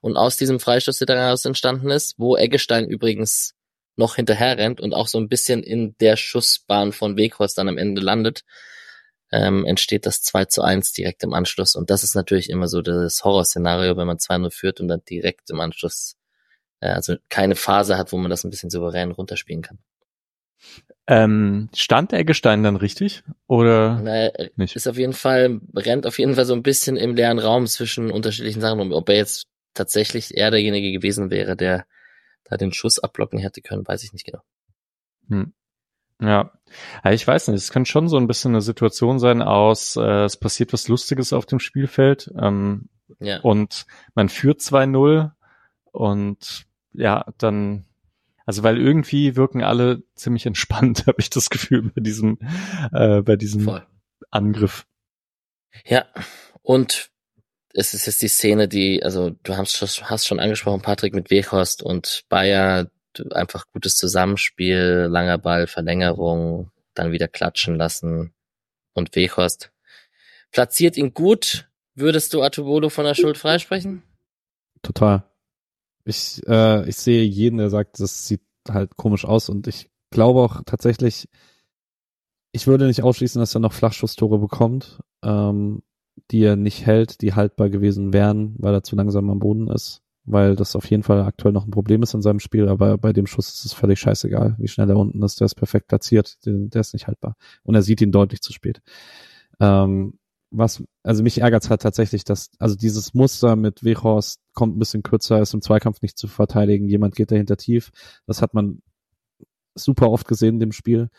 Und aus diesem Freistoß, der daraus entstanden ist, wo Eggestein übrigens noch hinterher rennt und auch so ein bisschen in der Schussbahn von Weghorst dann am Ende landet, ähm, entsteht das 2 zu 1 direkt im Anschluss. Und das ist natürlich immer so das Horrorszenario, wenn man 2-0 führt und dann direkt im Anschluss, äh, also keine Phase hat, wo man das ein bisschen souverän runterspielen kann. ähm, stand Eggestein dann richtig? Oder Naja, nicht? ist auf jeden Fall, rennt auf jeden Fall so ein bisschen im leeren Raum zwischen unterschiedlichen Sachen. Ob er jetzt tatsächlich er derjenige gewesen wäre, der da den Schuss abblocken hätte können, weiß ich nicht genau. Hm. Ja. ja, ich weiß nicht, es kann schon so ein bisschen eine Situation sein aus, äh, es passiert was Lustiges auf dem Spielfeld ähm, Ja. und man führt 2-0 und ja, dann, also weil irgendwie wirken alle ziemlich entspannt, (laughs) habe ich das Gefühl bei diesem, äh, bei diesem Voll. Angriff. Ja, und es ist jetzt die Szene, die, also du hast, schon- hast schon angesprochen, Patrick, mit Weghorst und Bayer, du- einfach gutes Zusammenspiel, langer Ball, Verlängerung, dann wieder klatschen lassen und Weghorst platziert ihn gut. Würdest du Atubolo von der Schuld freisprechen? Total. Ich, äh, ich sehe jeden, der sagt, das sieht halt komisch aus und ich glaube auch tatsächlich, ich würde nicht ausschließen, dass er noch Flachschusstore bekommt, ähm, die er nicht hält, die haltbar gewesen wären, weil er zu langsam am Boden ist, weil das auf jeden Fall aktuell noch ein Problem ist in seinem Spiel, aber bei dem Schuss ist es völlig scheißegal, wie schnell er unten ist, der ist perfekt platziert, der, der ist nicht haltbar und er sieht ihn deutlich zu spät. Ähm, was, also mich ärgert's halt tatsächlich, dass, also dieses Muster mit Wechhorst kommt ein bisschen kürzer, ist im Zweikampf nicht zu verteidigen, jemand geht dahinter tief. Das hat man super oft gesehen in dem Spiel.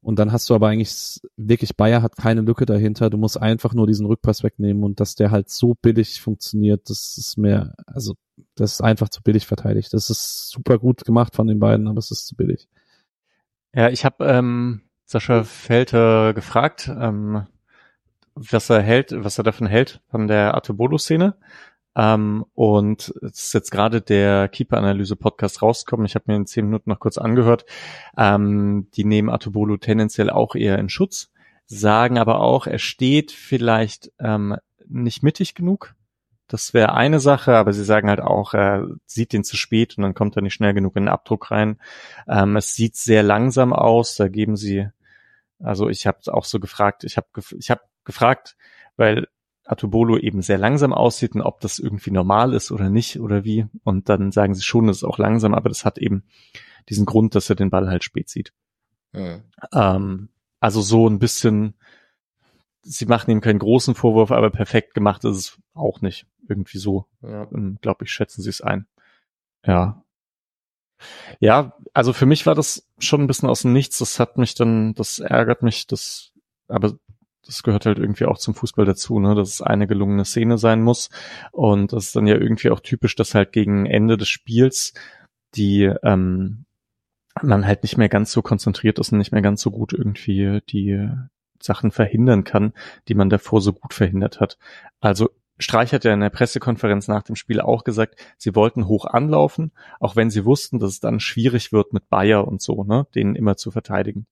Und dann hast du aber eigentlich wirklich Bayer hat keine Lücke dahinter. Du musst einfach nur diesen Rückpass wegnehmen und dass der halt so billig funktioniert, das ist mir, also das ist einfach zu billig verteidigt. Das ist super gut gemacht von den beiden, aber es ist zu billig. Ja, ich habe ähm, Sascha Felter gefragt, ähm, was er hält, was er davon hält von der Atobolo-Szene. Ähm, und es ist jetzt gerade der Keeper-Analyse-Podcast rausgekommen. Ich habe mir in zehn Minuten noch kurz angehört. Ähm, die nehmen Atobolo tendenziell auch eher in Schutz, sagen aber auch, er steht vielleicht ähm, nicht mittig genug. Das wäre eine Sache, aber sie sagen halt auch, er sieht den zu spät und dann kommt er nicht schnell genug in den Abdruck rein. Ähm, es sieht sehr langsam aus, da geben sie, also ich habe auch so gefragt, ich habe ich hab gefragt, weil Atubolo eben sehr langsam aussieht und ob das irgendwie normal ist oder nicht oder wie. Und dann sagen sie schon, es ist auch langsam, aber das hat eben diesen Grund, dass er den Ball halt spät sieht. Mhm. Ähm, also so ein bisschen, sie machen ihm keinen großen Vorwurf, aber perfekt gemacht ist es auch nicht. Irgendwie so, ja. Ähm, glaube ich, schätzen sie es ein. Ja. Ja, also für mich war das schon ein bisschen aus dem Nichts. Das hat mich dann, das ärgert mich, das, aber das gehört halt irgendwie auch zum Fußball dazu, ne, dass es eine gelungene Szene sein muss. Und das ist dann ja irgendwie auch typisch, dass halt gegen Ende des Spiels die ähm, man halt nicht mehr ganz so konzentriert ist und nicht mehr ganz so gut irgendwie die Sachen verhindern kann, die man davor so gut verhindert hat. Also Streich hat ja in der Pressekonferenz nach dem Spiel auch gesagt, sie wollten hoch anlaufen, auch wenn sie wussten, dass es dann schwierig wird mit Bayer und so, ne, denen immer zu verteidigen.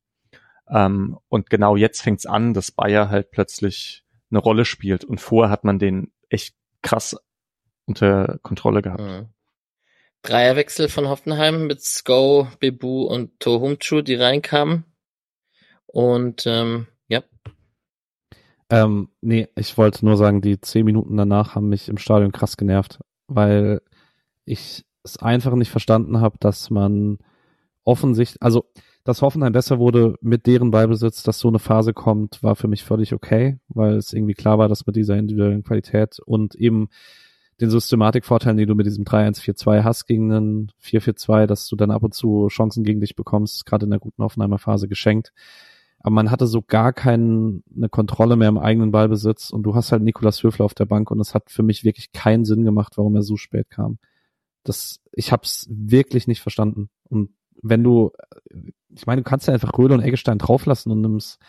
Ähm, und genau jetzt fängt's an, dass Bayer halt plötzlich eine Rolle spielt. Und vorher hat man den echt krass unter Kontrolle gehabt. Mhm. Dreierwechsel von Hoffenheim mit Sko, Bebu und Tohumchu, die reinkamen. Und ähm. Ähm, nee, ich wollte nur sagen, die zehn Minuten danach haben mich im Stadion krass genervt, weil ich es einfach nicht verstanden habe, dass man offensichtlich, also dass Hoffenheim besser wurde mit deren Ballbesitz, dass so eine Phase kommt, war für mich völlig okay, weil es irgendwie klar war, dass mit dieser individuellen Qualität und eben den Systematikvorteilen, die du mit diesem 3-1-4-2 hast gegen einen 4-4-2, dass du dann ab und zu Chancen gegen dich bekommst, gerade in der guten Hoffenheimer Phase geschenkt. Aber man hatte so gar keine Kontrolle mehr im eigenen Ballbesitz und du hast halt Nikolas Höfler auf der Bank und es hat für mich wirklich keinen Sinn gemacht, warum er so spät kam. Das, ich hab's wirklich nicht verstanden. Und wenn du, ich meine, du kannst ja einfach Röhle und Eggestein drauflassen und nimmst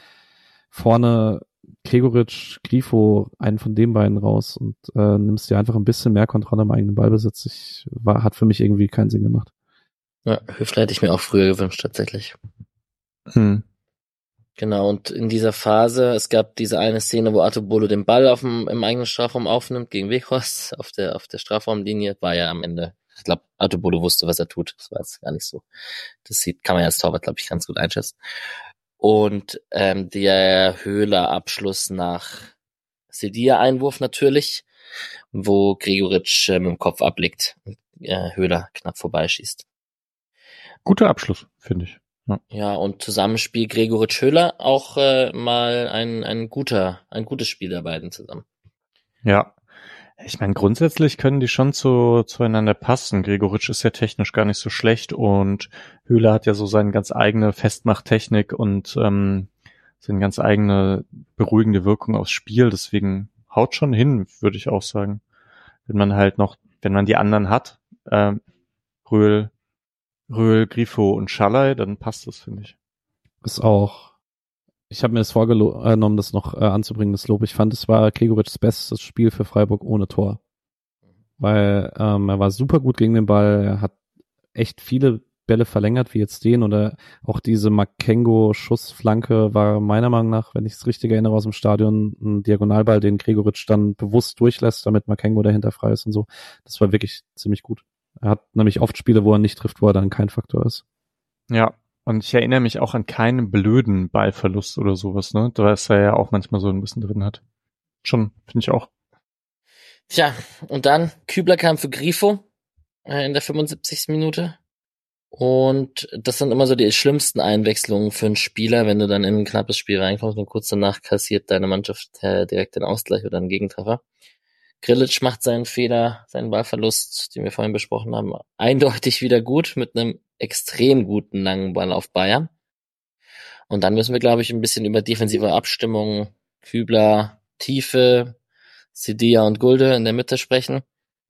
vorne Gregoritsch, Grifo, einen von den beiden raus und äh, nimmst dir einfach ein bisschen mehr Kontrolle am eigenen Ballbesitz. Ich, war, hat für mich irgendwie keinen Sinn gemacht. Ja, Höfler hätte ich mir auch früher gewünscht, tatsächlich. Hm. Genau, und in dieser Phase, es gab diese eine Szene, wo Artubolo den Ball auf dem, im eigenen Strafraum aufnimmt gegen Weghorst (laughs) auf der, auf der Strafraumlinie, war ja am Ende ich glaube, Artubolo wusste, was er tut. Das war jetzt gar nicht so. Das sieht, kann man ja als Torwart, glaube ich, ganz gut einschätzen. Und ähm, der Höhler-Abschluss nach Sedia-Einwurf natürlich, wo Gregoritsch äh, mit dem Kopf ablegt und äh, Höhler knapp vorbeischießt. Guter Abschluss, finde ich. Ja. ja, und Zusammenspiel Gregoritsch-Höhler auch äh, mal ein, ein guter, ein gutes Spiel der beiden zusammen. Ja, ich meine, grundsätzlich können die schon zu, zueinander passen. Gregoritsch ist ja technisch gar nicht so schlecht und Höhler hat ja so seine ganz eigene Festmachttechnik und ähm, seine ganz eigene beruhigende Wirkung aufs Spiel. Deswegen haut schon hin, würde ich auch sagen. Wenn man halt noch, wenn man die anderen hat, äh, Röhl, Röhl, Grifo und Schallei, dann passt das, finde ich. Ist auch ich habe mir das vorgenommen, das noch äh, anzubringen, das Lob. Ich fand, es war Gregoritschs bestes Spiel für Freiburg ohne Tor. Weil ähm, er war super gut gegen den Ball, er hat echt viele Bälle verlängert, wie jetzt den, oder auch diese Makengo-Schussflanke war meiner Meinung nach, wenn ich es richtig erinnere, aus dem Stadion ein Diagonalball, den Gregoritsch dann bewusst durchlässt, damit Makengo dahinter frei ist und so. Das war wirklich ziemlich gut. Er hat nämlich oft Spiele, wo er nicht trifft, wo er dann kein Faktor ist. Ja, und ich erinnere mich auch an keinen blöden Ballverlust oder sowas, ne? Da ist er ja auch manchmal so ein bisschen drin hat. Schon, finde ich auch. Tja, und dann Kübler kam für Grifo äh, in der 75. Minute. Und das sind immer so die schlimmsten Einwechslungen für einen Spieler, wenn du dann in ein knappes Spiel reinkommst und kurz danach kassiert deine Mannschaft äh, direkt den Ausgleich oder einen Gegentreffer. Grilic macht seinen Fehler, seinen Ballverlust, den wir vorhin besprochen haben, eindeutig wieder gut mit einem extrem guten langen Ball auf Bayern. Und dann müssen wir, glaube ich, ein bisschen über defensive Abstimmung, Kübler, Tiefe, Sidia und Gulde in der Mitte sprechen,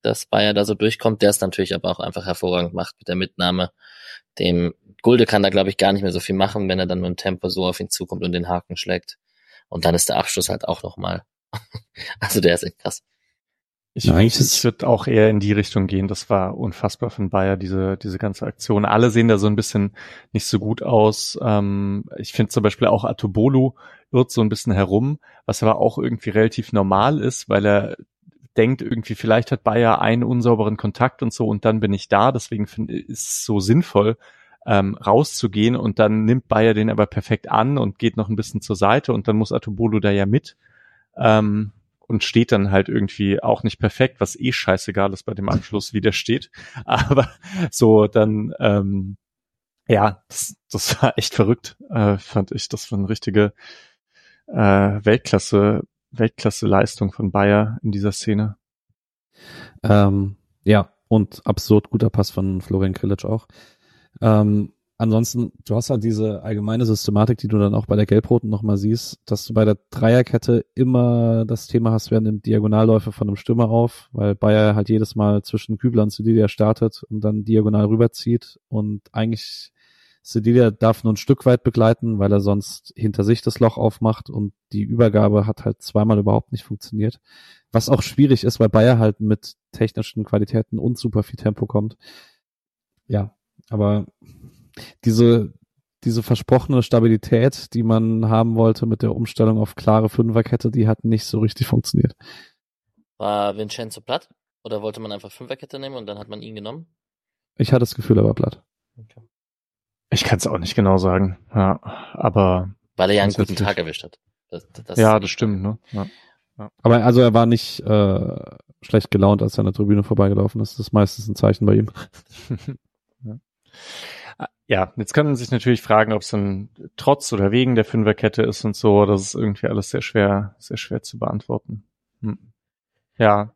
dass Bayer da so durchkommt, der es natürlich aber auch einfach hervorragend macht mit der Mitnahme. Dem Gulde kann da, glaube ich, gar nicht mehr so viel machen, wenn er dann mit dem Tempo so auf ihn zukommt und den Haken schlägt. Und dann ist der Abschluss halt auch nochmal. (laughs) also der ist echt krass. Ich, ja, ich würde auch eher in die Richtung gehen. Das war unfassbar von Bayer, diese, diese ganze Aktion. Alle sehen da so ein bisschen nicht so gut aus. Ähm, ich finde zum Beispiel auch Atobolu irrt so ein bisschen herum, was aber auch irgendwie relativ normal ist, weil er denkt irgendwie, vielleicht hat Bayer einen unsauberen Kontakt und so und dann bin ich da. Deswegen finde ich es so sinnvoll, ähm, rauszugehen und dann nimmt Bayer den aber perfekt an und geht noch ein bisschen zur Seite und dann muss Atobolu da ja mit. Ähm, und steht dann halt irgendwie auch nicht perfekt, was eh scheißegal ist bei dem Anschluss, wie der steht. (laughs) Aber so dann, ähm, ja, das, das war echt verrückt, äh, fand ich. Das war eine richtige äh, Weltklasse, Weltklasse-Leistung von Bayer in dieser Szene. Ähm, ja, und absurd guter Pass von Florian Krilic auch. Ähm, ansonsten, du hast halt diese allgemeine Systematik, die du dann auch bei der Gelbroten nochmal siehst, dass du bei der Dreierkette immer das Thema hast, wer nimmt Diagonalläufe von einem Stürmer auf, weil Bayer halt jedes Mal zwischen Kübler und Sedilia startet und dann diagonal rüberzieht und eigentlich Sedilia darf nur ein Stück weit begleiten, weil er sonst hinter sich das Loch aufmacht und die Übergabe hat halt zweimal überhaupt nicht funktioniert. Was auch schwierig ist, weil Bayer halt mit technischen Qualitäten und super viel Tempo kommt. Ja, aber diese, diese versprochene Stabilität, die man haben wollte mit der Umstellung auf klare Fünferkette, die hat nicht so richtig funktioniert. War Vincenzo platt? Oder wollte man einfach Fünferkette nehmen und dann hat man ihn genommen? Ich hatte das Gefühl, er war platt. Okay. Ich kann es auch nicht genau sagen. Ja, aber. Weil er ja einen guten Tag erwischt hat. Das, das ja, das stimmt, ne? Ja. Ja. Aber also er war nicht äh, schlecht gelaunt, als er an der Tribüne vorbeigelaufen ist. Das ist meistens ein Zeichen bei ihm. (laughs) ja. Jetzt kann man sich natürlich fragen, ob es dann trotz oder wegen der Fünferkette ist und so. Das ist irgendwie alles sehr schwer, sehr schwer zu beantworten. Hm. Ja,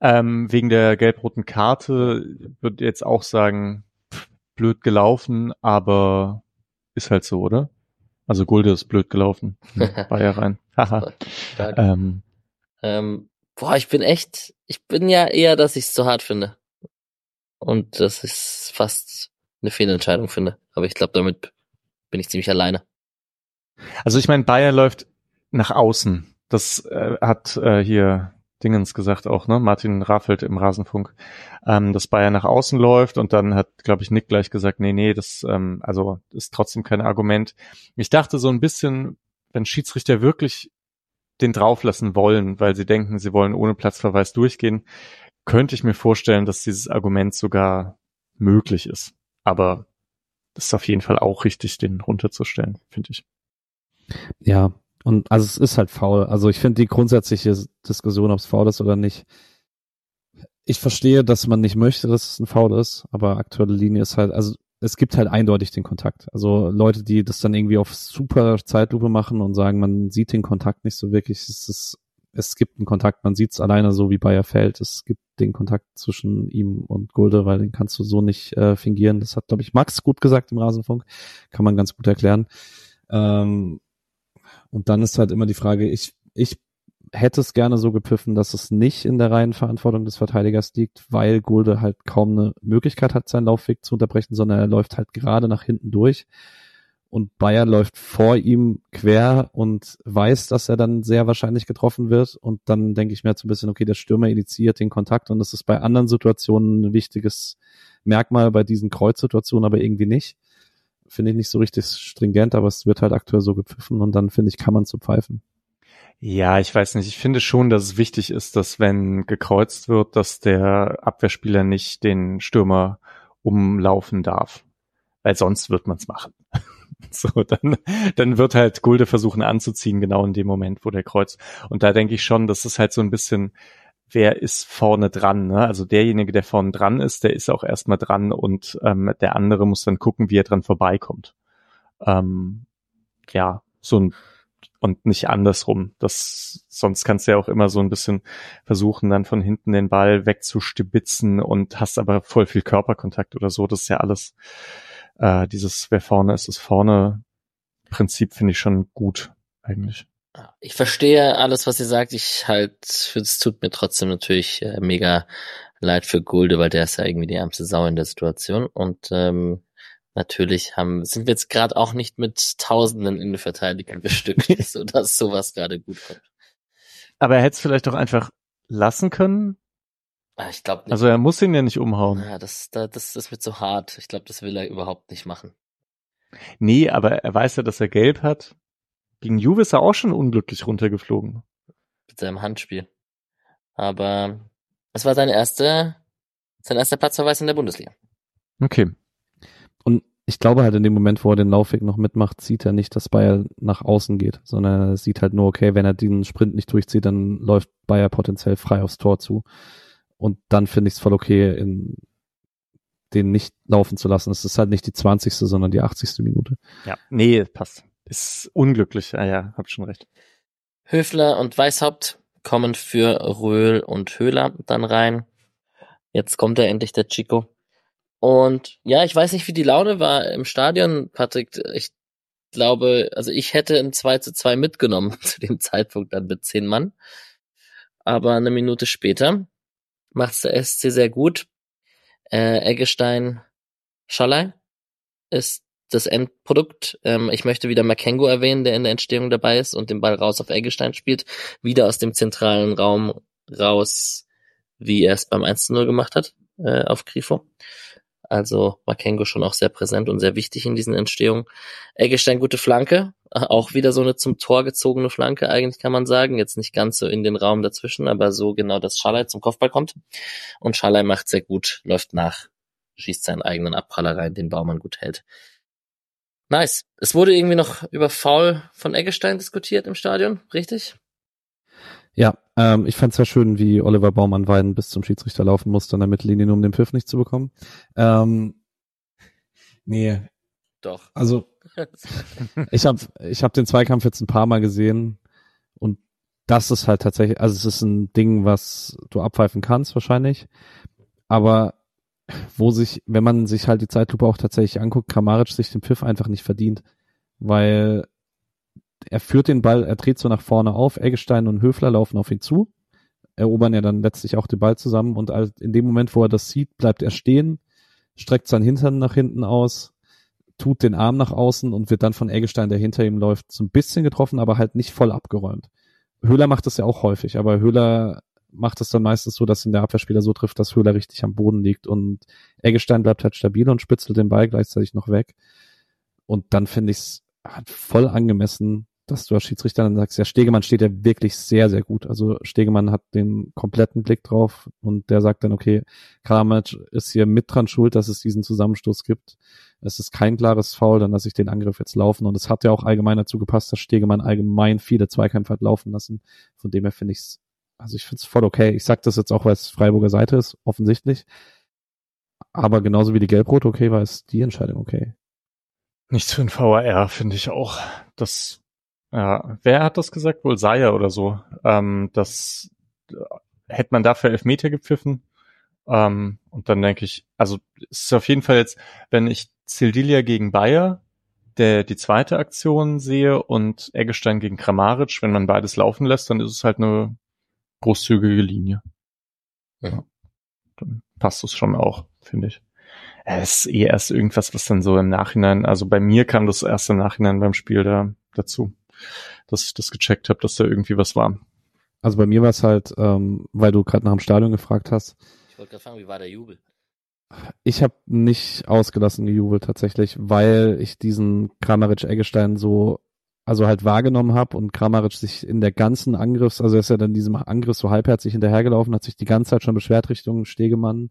ähm, wegen der gelb-roten Karte würde jetzt auch sagen, pff, blöd gelaufen, aber ist halt so, oder? Also Gulde ist blöd gelaufen. (laughs) War ja rein. Ähm. ähm, boah, ich bin echt, ich bin ja eher, dass ich es zu hart finde. Und das ist fast eine Fehlentscheidung finde. Aber ich glaube, damit bin ich ziemlich alleine. Also ich meine, Bayer läuft nach außen. Das äh, hat äh, hier Dingens gesagt auch, ne? Martin Raffelt im Rasenfunk, ähm, dass Bayer nach außen läuft und dann hat, glaube ich, Nick gleich gesagt, nee, nee, das ähm, also ist trotzdem kein Argument. Ich dachte so ein bisschen, wenn Schiedsrichter wirklich den drauflassen wollen, weil sie denken, sie wollen ohne Platzverweis durchgehen, könnte ich mir vorstellen, dass dieses Argument sogar möglich ist. Aber das ist auf jeden Fall auch richtig, den runterzustellen, finde ich. Ja, und also es ist halt faul. Also ich finde die grundsätzliche Diskussion, ob es faul ist oder nicht. Ich verstehe, dass man nicht möchte, dass es ein Foul ist, aber aktuelle Linie ist halt, also es gibt halt eindeutig den Kontakt. Also Leute, die das dann irgendwie auf super Zeitlupe machen und sagen, man sieht den Kontakt nicht so wirklich, es ist es gibt einen Kontakt, man sieht es alleine so wie Bayer fällt. Es gibt den Kontakt zwischen ihm und Gulde, weil den kannst du so nicht äh, fingieren. Das hat, glaube ich, Max gut gesagt im Rasenfunk. Kann man ganz gut erklären. Ähm, und dann ist halt immer die Frage, ich, ich hätte es gerne so gepfiffen, dass es nicht in der reinen Verantwortung des Verteidigers liegt, weil Gulde halt kaum eine Möglichkeit hat, seinen Laufweg zu unterbrechen, sondern er läuft halt gerade nach hinten durch und Bayer läuft vor ihm quer und weiß, dass er dann sehr wahrscheinlich getroffen wird. Und dann denke ich mir jetzt ein bisschen, okay, der Stürmer initiiert den Kontakt und das ist bei anderen Situationen ein wichtiges Merkmal, bei diesen Kreuzsituationen aber irgendwie nicht. Finde ich nicht so richtig stringent, aber es wird halt aktuell so gepfiffen und dann finde ich, kann man zu pfeifen. Ja, ich weiß nicht. Ich finde schon, dass es wichtig ist, dass wenn gekreuzt wird, dass der Abwehrspieler nicht den Stürmer umlaufen darf. Weil sonst wird man es machen. (laughs) (laughs) So, dann, dann wird halt Gulde versuchen anzuziehen, genau in dem Moment, wo der Kreuz. Und da denke ich schon, das ist halt so ein bisschen, wer ist vorne dran, ne? Also derjenige, der vorne dran ist, der ist auch erstmal dran und ähm, der andere muss dann gucken, wie er dran vorbeikommt. Ähm, ja, so ein und nicht andersrum. Das, sonst kannst du ja auch immer so ein bisschen versuchen, dann von hinten den Ball wegzustibitzen und hast aber voll viel Körperkontakt oder so. Das ist ja alles, äh, dieses, wer vorne ist, ist vorne Prinzip finde ich schon gut, eigentlich. Ich verstehe alles, was ihr sagt. Ich halt, es tut mir trotzdem natürlich äh, mega leid für Gulde, weil der ist ja irgendwie die ärmste Sau in der Situation. Und ähm, natürlich haben, sind wir jetzt gerade auch nicht mit Tausenden Innenverteidigern (laughs) bestückt, so dass sowas gerade gut kommt. Aber er hätte es vielleicht auch einfach lassen können. Ah, ich glaube nicht. Also er muss ihn ja nicht umhauen. Ja, das, das, das ist mir zu hart. Ich glaube, das will er überhaupt nicht machen. Nee, aber er weiß ja, dass er gelb hat. Gegen Juve ist er auch schon unglücklich runtergeflogen. Mit seinem Handspiel. Aber es war sein erster, sein erster Platzverweis in der Bundesliga. Okay. Und ich glaube halt in dem Moment, wo er den Laufweg noch mitmacht, sieht er nicht, dass Bayer nach außen geht, sondern er sieht halt nur, okay, wenn er den Sprint nicht durchzieht, dann läuft Bayer potenziell frei aufs Tor zu. Und dann finde ich es voll okay, in, den nicht laufen zu lassen. Es ist halt nicht die 20. sondern die 80. Minute. Ja, nee, passt. Ist unglücklich. Ja, ja, habt schon recht. Höfler und Weißhaupt kommen für Röhl und Höhler dann rein. Jetzt kommt er endlich, der Chico. Und ja, ich weiß nicht, wie die Laune war im Stadion, Patrick. Ich glaube, also ich hätte ein 2 zu 2 mitgenommen (laughs) zu dem Zeitpunkt dann mit zehn Mann. Aber eine Minute später macht's der SC sehr gut. Äh, Eggestein Schallei ist das Endprodukt. Ähm, ich möchte wieder Makengo erwähnen, der in der Entstehung dabei ist und den Ball raus auf Eggestein spielt. Wieder aus dem zentralen Raum raus, wie er es beim 1-0 gemacht hat, äh, auf Grifo. Also Makengo schon auch sehr präsent und sehr wichtig in diesen Entstehungen. Eggestein gute Flanke, auch wieder so eine zum Tor gezogene Flanke, eigentlich kann man sagen. Jetzt nicht ganz so in den Raum dazwischen, aber so genau, dass Schalay zum Kopfball kommt. Und Schalay macht sehr gut, läuft nach, schießt seinen eigenen Abpraller rein, den Baumann gut hält. Nice. Es wurde irgendwie noch über Foul von Eggestein diskutiert im Stadion, richtig? Ja, ähm, ich fand es sehr schön, wie Oliver Baumann Weiden bis zum Schiedsrichter laufen musste an der Mittellinie, nur um den Pfiff nicht zu bekommen. Ähm, nee. Doch. Also (laughs) ich habe ich hab den Zweikampf jetzt ein paar Mal gesehen und das ist halt tatsächlich, also es ist ein Ding, was du abpfeifen kannst wahrscheinlich, aber wo sich, wenn man sich halt die Zeitlupe auch tatsächlich anguckt, Kramaric sich den Pfiff einfach nicht verdient, weil er führt den Ball, er dreht so nach vorne auf, Eggestein und Höfler laufen auf ihn zu, erobern ja dann letztlich auch den Ball zusammen und in dem Moment, wo er das sieht, bleibt er stehen, streckt seinen Hintern nach hinten aus, tut den Arm nach außen und wird dann von Eggestein, der hinter ihm läuft, so ein bisschen getroffen, aber halt nicht voll abgeräumt. Höhler macht das ja auch häufig, aber Höhler macht es dann meistens so, dass ihn der Abwehrspieler so trifft, dass Höhler richtig am Boden liegt und Eggestein bleibt halt stabil und spitzelt den Ball gleichzeitig noch weg. Und dann finde ich es halt voll angemessen, dass du als Schiedsrichter dann sagst, ja, Stegemann steht ja wirklich sehr, sehr gut. Also Stegemann hat den kompletten Blick drauf und der sagt dann, okay, Kramaric ist hier mit dran schuld, dass es diesen Zusammenstoß gibt. Es ist kein klares Foul, dann lasse ich den Angriff jetzt laufen. Und es hat ja auch allgemein dazu gepasst, dass Stegemann allgemein viele Zweikämpfe hat laufen lassen. Von dem her finde ich es, also ich finde es voll okay. Ich sag das jetzt auch, weil es Freiburger Seite ist, offensichtlich. Aber genauso wie die Gelbrot okay war, ist die Entscheidung okay. Nichts für ein VAR, finde ich auch. Das ja, wer hat das gesagt? Wohl Saya oder so. Ähm, das äh, hätte man dafür Elfmeter gepfiffen. Ähm, und dann denke ich, also es ist auf jeden Fall jetzt, wenn ich Sildilia gegen Bayer, der die zweite Aktion sehe und Eggestein gegen Kramaric, wenn man beides laufen lässt, dann ist es halt eine großzügige Linie. Ja. Dann passt es schon auch, finde ich. Es ist eh erst irgendwas, was dann so im Nachhinein, also bei mir kam das erst im Nachhinein beim Spiel da dazu dass ich das gecheckt habe, dass da irgendwie was war. Also bei mir war es halt, ähm, weil du gerade nach dem Stadion gefragt hast. Ich wollte gerade fragen, wie war der Jubel? Ich habe nicht ausgelassen gejubelt tatsächlich, weil ich diesen Kramaric-Eggestein so, also halt wahrgenommen habe und Kramaric sich in der ganzen Angriffs, also er ist ja dann diesem Angriff so halbherzig hinterhergelaufen, hat sich die ganze Zeit schon beschwert Richtung Stegemann,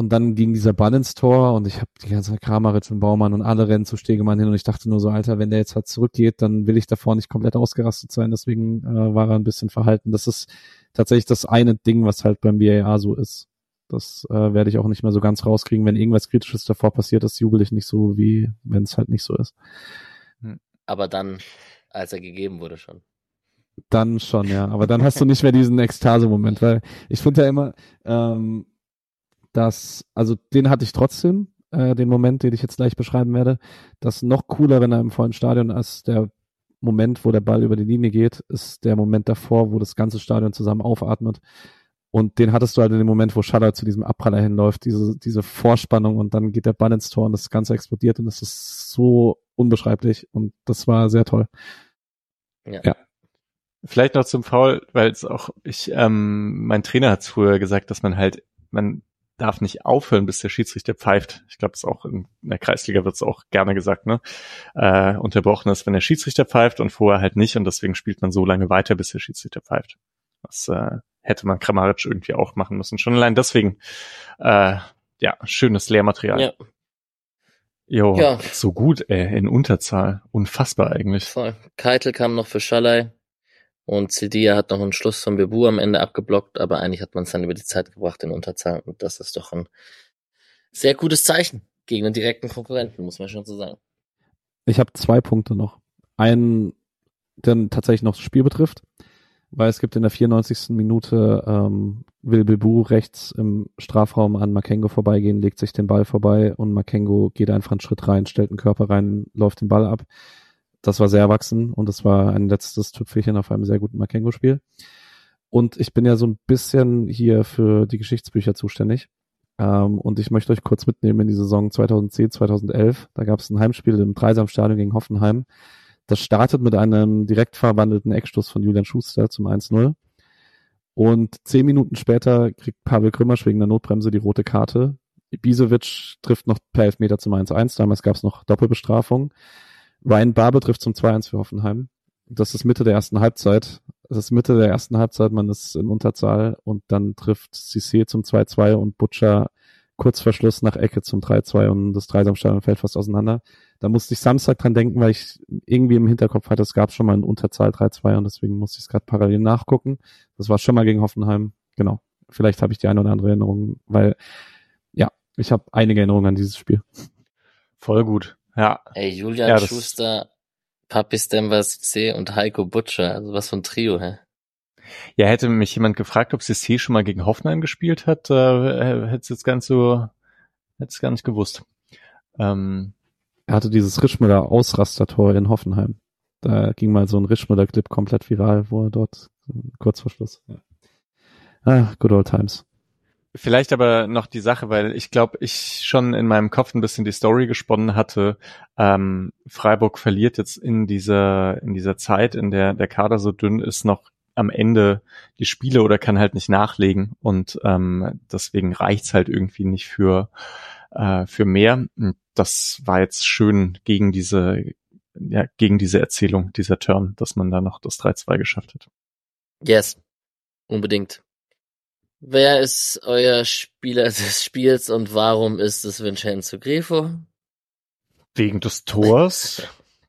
und dann ging dieser Ball ins Tor und ich habe die ganze Zeit Kramaric und Baumann und alle rennen zu Stegemann hin und ich dachte nur so, Alter, wenn der jetzt halt zurückgeht, dann will ich davor nicht komplett ausgerastet sein. Deswegen äh, war er ein bisschen verhalten. Das ist tatsächlich das eine Ding, was halt beim VAR so ist. Das äh, werde ich auch nicht mehr so ganz rauskriegen. Wenn irgendwas Kritisches davor passiert ist, jubel ich nicht so, wie wenn es halt nicht so ist. Aber dann Als er gegeben wurde schon. Dann schon, ja. Aber dann hast du nicht mehr diesen Ekstase-Moment, weil ich finde ja immer, ähm, dass, also den hatte ich trotzdem, äh, den Moment, den ich jetzt gleich beschreiben werde, das noch cooler, wenn er im vollen Stadion als der Moment, wo der Ball über die Linie geht, ist der Moment davor, wo das ganze Stadion zusammen aufatmet. Und den hattest du halt in dem Moment, wo Schaller zu diesem Abpraller hinläuft, diese, diese Vorspannung und dann geht der Ball ins Tor und das Ganze explodiert und das ist so unbeschreiblich und das war sehr toll. Ja. ja. Vielleicht noch zum Foul, weil es auch, ich, ähm, mein Trainer hat früher gesagt, dass man halt, man darf nicht aufhören, bis der Schiedsrichter pfeift. Ich glaube, das auch in der Kreisliga wird es auch gerne gesagt, ne? Äh, unterbrochen ist, wenn der Schiedsrichter pfeift und vorher halt nicht und deswegen spielt man so lange weiter, bis der Schiedsrichter pfeift. Das äh, hätte man Kramaric irgendwie auch machen müssen. Schon allein deswegen, äh, ja, schönes Lehrmaterial. Ja. Jo, ja. so gut, ey, in Unterzahl. Unfassbar eigentlich. Voll. Keitel kam noch für Schalay. Und Cedia hat noch einen Schluss von Bebu am Ende abgeblockt, aber eigentlich hat man es dann über die Zeit gebracht in Unterzahl. Und das ist doch ein sehr gutes Zeichen gegen einen direkten Konkurrenten, muss man schon so sagen. Ich habe zwei Punkte noch. Einen, der tatsächlich noch das Spiel betrifft, weil es gibt in der 94. Minute, ähm, will Bebu rechts im Strafraum an Makengo vorbeigehen, legt sich den Ball vorbei und Makengo geht einfach einen Schritt rein, stellt den Körper rein, läuft den Ball ab das war sehr erwachsen und das war ein letztes Tüpfelchen auf einem sehr guten Makengo-Spiel. Und ich bin ja so ein bisschen hier für die Geschichtsbücher zuständig. Ähm, und ich möchte euch kurz mitnehmen in die Saison 2010, 2011. Da gab es ein Heimspiel im Dreisamstadion gegen Hoffenheim. Das startet mit einem direkt verwandelten Eckstoß von Julian Schuster zum 1-0. Und zehn Minuten später kriegt Pavel Krümmersch wegen der Notbremse die rote Karte. Ibisevic trifft noch per Elfmeter zum 1-1. Damals gab es noch Doppelbestrafung. Ryan Barber trifft zum 2-1 für Hoffenheim. Das ist Mitte der ersten Halbzeit. Das ist Mitte der ersten Halbzeit, man ist in Unterzahl und dann trifft Cissé zum 2-2 und Butcher kurz vor Schluss nach Ecke zum 3-2 und das Dreisamstadion fällt fast auseinander. Da musste ich Samstag dran denken, weil ich irgendwie im Hinterkopf hatte, es gab schon mal eine Unterzahl 3-2 und deswegen musste ich es gerade parallel nachgucken. Das war schon mal gegen Hoffenheim. Genau. Vielleicht habe ich die eine oder andere Erinnerung, weil ja, ich habe einige Erinnerungen an dieses Spiel. Voll gut. Ja. Ey, Julian ja, Schuster, Papi Stember C und Heiko Butcher, also was für ein Trio, hä? Ja, hätte mich jemand gefragt, ob CC schon mal gegen Hoffenheim gespielt hat, äh, hätte es jetzt ganz so, hätte es gar nicht gewusst. Ähm, er hatte dieses Rischmüller Ausrastertor in Hoffenheim. Da ging mal so ein Rischmüller-Clip komplett viral, wo er dort kurz vor Schluss. Ja. Ah, good old times. Vielleicht aber noch die Sache, weil ich glaube, ich schon in meinem Kopf ein bisschen die Story gesponnen hatte. Ähm, Freiburg verliert jetzt in dieser in dieser Zeit, in der der Kader so dünn ist, noch am Ende die Spiele oder kann halt nicht nachlegen und ähm, deswegen reicht's halt irgendwie nicht für äh, für mehr. Das war jetzt schön gegen diese ja gegen diese Erzählung dieser Turn, dass man da noch das 3-2 geschafft hat. Yes, unbedingt. Wer ist euer Spieler (laughs) des Spiels und warum ist es Vincenzo Grifo? Wegen des Tors,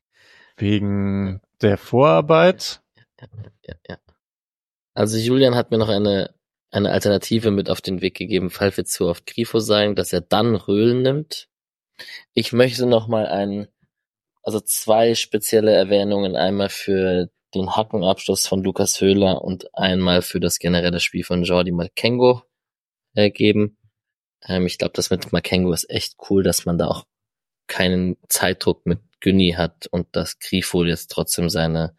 (laughs) wegen der Vorarbeit. Ja, ja, ja. Also Julian hat mir noch eine, eine Alternative mit auf den Weg gegeben, falls wir zu oft Grifo sagen, dass er dann Röhlen nimmt. Ich möchte noch mal einen, also zwei spezielle Erwähnungen einmal für den Hackenabschluss von Lukas Höhler und einmal für das generelle Spiel von Jordi Makengo äh, geben. Ähm, ich glaube, das mit Makengo ist echt cool, dass man da auch keinen Zeitdruck mit Günni hat und dass Grifo jetzt trotzdem seine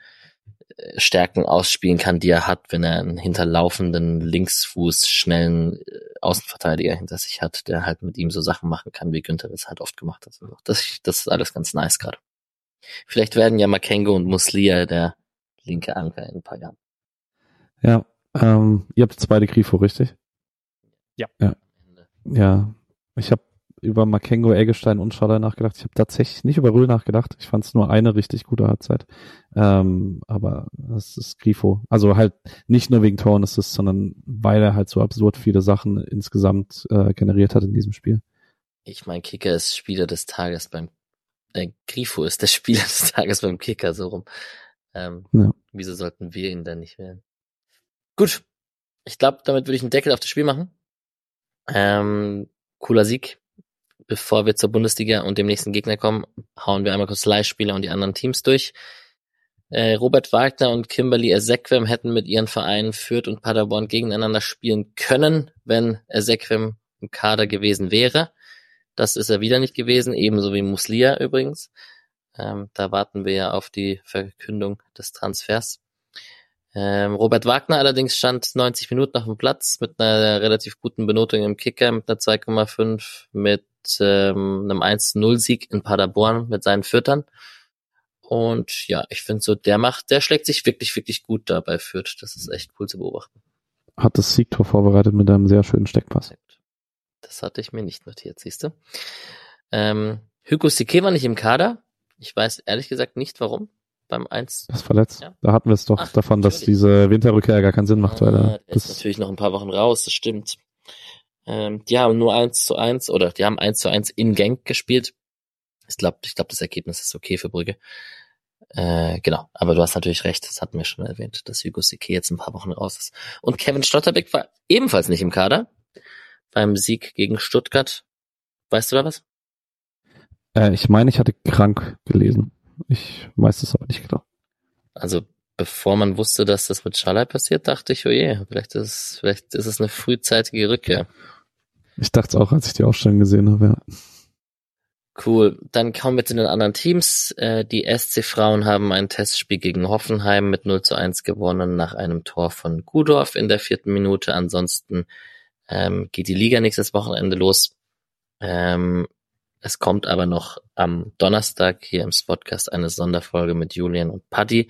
äh, Stärken ausspielen kann, die er hat, wenn er einen hinterlaufenden Linksfuß schnellen äh, Außenverteidiger hinter sich hat, der halt mit ihm so Sachen machen kann, wie Günther das halt oft gemacht hat. Also das, das ist alles ganz nice gerade. Vielleicht werden ja Makengo und Muslia der linke Anker in ein paar Jahren. Ja, ähm, ihr habt beide Grifo, richtig? Ja. Ja, ja. ich habe über Makengo, Eggestein und Schaller nachgedacht. Ich habe tatsächlich nicht über Röhl nachgedacht. Ich fand es nur eine richtig gute Halbzeit. Ähm, aber das ist Grifo. Also halt nicht nur wegen Tor und Assist, sondern weil er halt so absurd viele Sachen insgesamt äh, generiert hat in diesem Spiel. Ich mein, Kicker ist Spieler des Tages beim äh, Grifo ist der (laughs) Spieler des Tages beim Kicker, so rum. Ähm, ja. Wieso sollten wir ihn dann nicht wählen? Gut. Ich glaube, damit würde ich einen Deckel auf das Spiel machen. Ähm, cooler Sieg. Bevor wir zur Bundesliga und dem nächsten Gegner kommen, hauen wir einmal kurz Leihspieler und die anderen Teams durch. Äh, Robert Wagner und Kimberly Ezequem hätten mit ihren Vereinen Fürth und Paderborn gegeneinander spielen können, wenn Ezequem im Kader gewesen wäre. Das ist er wieder nicht gewesen, ebenso wie Muslia übrigens. Ähm, da warten wir ja auf die Verkündung des Transfers. Ähm, Robert Wagner allerdings stand 90 Minuten auf dem Platz mit einer relativ guten Benotung im Kicker mit einer 2,5 mit ähm, einem 1-0-Sieg in Paderborn mit seinen Füttern. Und ja, ich finde so, der macht, der schlägt sich wirklich, wirklich gut dabei Fürth. Das ist echt cool zu beobachten. Hat das Siegtor vorbereitet mit einem sehr schönen Steckpass. Das hatte ich mir nicht notiert, siehst du. Ähm, Hugo Sike war nicht im Kader. Ich weiß ehrlich gesagt nicht warum. Beim 1. Das verletzt. Ja. Da hatten wir es doch Ach, davon, natürlich. dass diese Winterrückkehr gar keinen Sinn macht. Ah, weil er, der ist natürlich noch ein paar Wochen raus, das stimmt. Ähm, die haben nur eins zu eins oder die haben eins zu eins in Genk gespielt. Ich glaube, ich glaube, das Ergebnis ist okay für Brügge. Äh, genau, aber du hast natürlich recht, das hatten wir schon erwähnt, dass Hugo Sique jetzt ein paar Wochen raus ist. Und Kevin Stotterbeck war ebenfalls nicht im Kader beim Sieg gegen Stuttgart. Weißt du da was? Äh, ich meine, ich hatte krank gelesen. Ich weiß es aber nicht genau. Also bevor man wusste, dass das mit Schalai passiert, dachte ich, oh je, vielleicht ist, vielleicht ist es eine frühzeitige Rückkehr. Ich dachte es auch, als ich die Aufstellung gesehen habe, ja. Cool. Dann kommen wir zu den anderen Teams. Äh, die SC Frauen haben ein Testspiel gegen Hoffenheim mit 0 zu 1 gewonnen nach einem Tor von Gudorf in der vierten Minute. Ansonsten ähm, geht die Liga nächstes Wochenende los. Ähm, es kommt aber noch am Donnerstag hier im Spotcast eine Sonderfolge mit Julian und Paddy.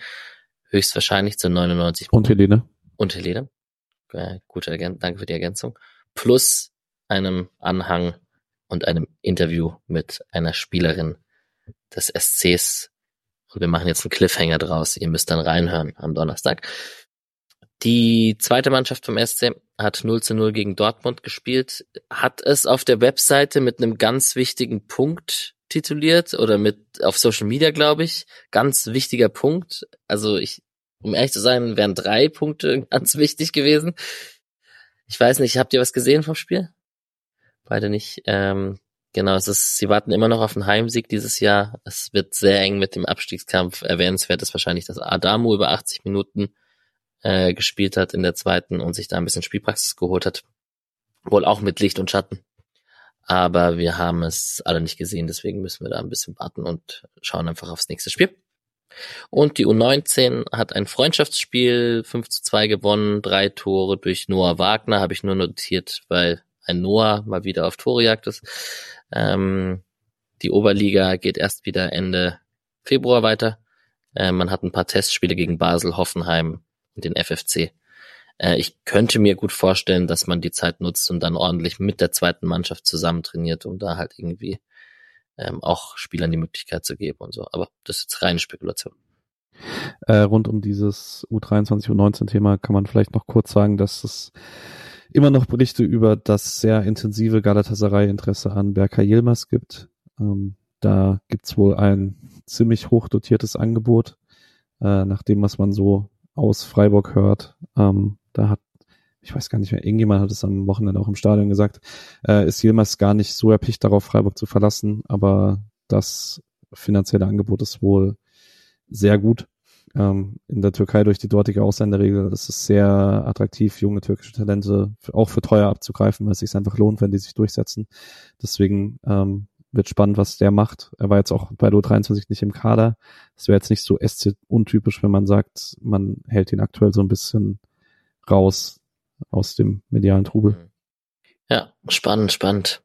Höchstwahrscheinlich zu 99. Und Helene. Und Helene. Äh, gute Ergänzung. Danke für die Ergänzung. Plus einem Anhang und einem Interview mit einer Spielerin des SCs. Und wir machen jetzt einen Cliffhanger draus. Ihr müsst dann reinhören am Donnerstag. Die zweite Mannschaft vom SC hat 0 zu 0 gegen Dortmund gespielt, hat es auf der Webseite mit einem ganz wichtigen Punkt tituliert oder mit auf Social Media, glaube ich. Ganz wichtiger Punkt. Also ich, um ehrlich zu sein, wären drei Punkte (laughs) ganz wichtig gewesen. Ich weiß nicht, habt ihr was gesehen vom Spiel? Beide nicht. Ähm, genau, es ist, sie warten immer noch auf einen Heimsieg dieses Jahr. Es wird sehr eng mit dem Abstiegskampf. Erwähnenswert ist wahrscheinlich, dass Adamu über 80 Minuten äh, gespielt hat in der zweiten und sich da ein bisschen Spielpraxis geholt hat. Wohl auch mit Licht und Schatten. Aber wir haben es alle nicht gesehen, deswegen müssen wir da ein bisschen warten und schauen einfach aufs nächste Spiel. Und die U19 hat ein Freundschaftsspiel 5 zu 2 gewonnen, drei Tore durch Noah Wagner, habe ich nur notiert, weil ein Noah mal wieder auf Torejagd ist. Ähm, die Oberliga geht erst wieder Ende Februar weiter. Äh, man hat ein paar Testspiele gegen Basel, Hoffenheim, den FFC. Äh, ich könnte mir gut vorstellen, dass man die Zeit nutzt und dann ordentlich mit der zweiten Mannschaft zusammen trainiert, um da halt irgendwie ähm, auch Spielern die Möglichkeit zu geben und so. Aber das ist jetzt reine Spekulation. Äh, rund um dieses U23, U19 Thema kann man vielleicht noch kurz sagen, dass es immer noch Berichte über das sehr intensive Galatasaray-Interesse an Berkay Yilmaz gibt. Ähm, da gibt's wohl ein ziemlich hoch dotiertes Angebot, äh, nach dem, was man so aus Freiburg hört. Ähm, da hat, ich weiß gar nicht mehr, irgendjemand hat es am Wochenende auch im Stadion gesagt, äh, ist Yilmaz gar nicht so erpicht darauf, Freiburg zu verlassen, aber das finanzielle Angebot ist wohl sehr gut. Ähm, in der Türkei durch die dortige Ausländerregel ist es sehr attraktiv, junge türkische Talente auch für teuer abzugreifen, weil es sich einfach lohnt, wenn die sich durchsetzen. Deswegen ähm, wird spannend, was der macht. Er war jetzt auch bei Lo 23 nicht im Kader. Das wäre jetzt nicht so SC untypisch, wenn man sagt, man hält ihn aktuell so ein bisschen raus aus dem medialen Trubel. Mhm. Ja, spannend, spannend.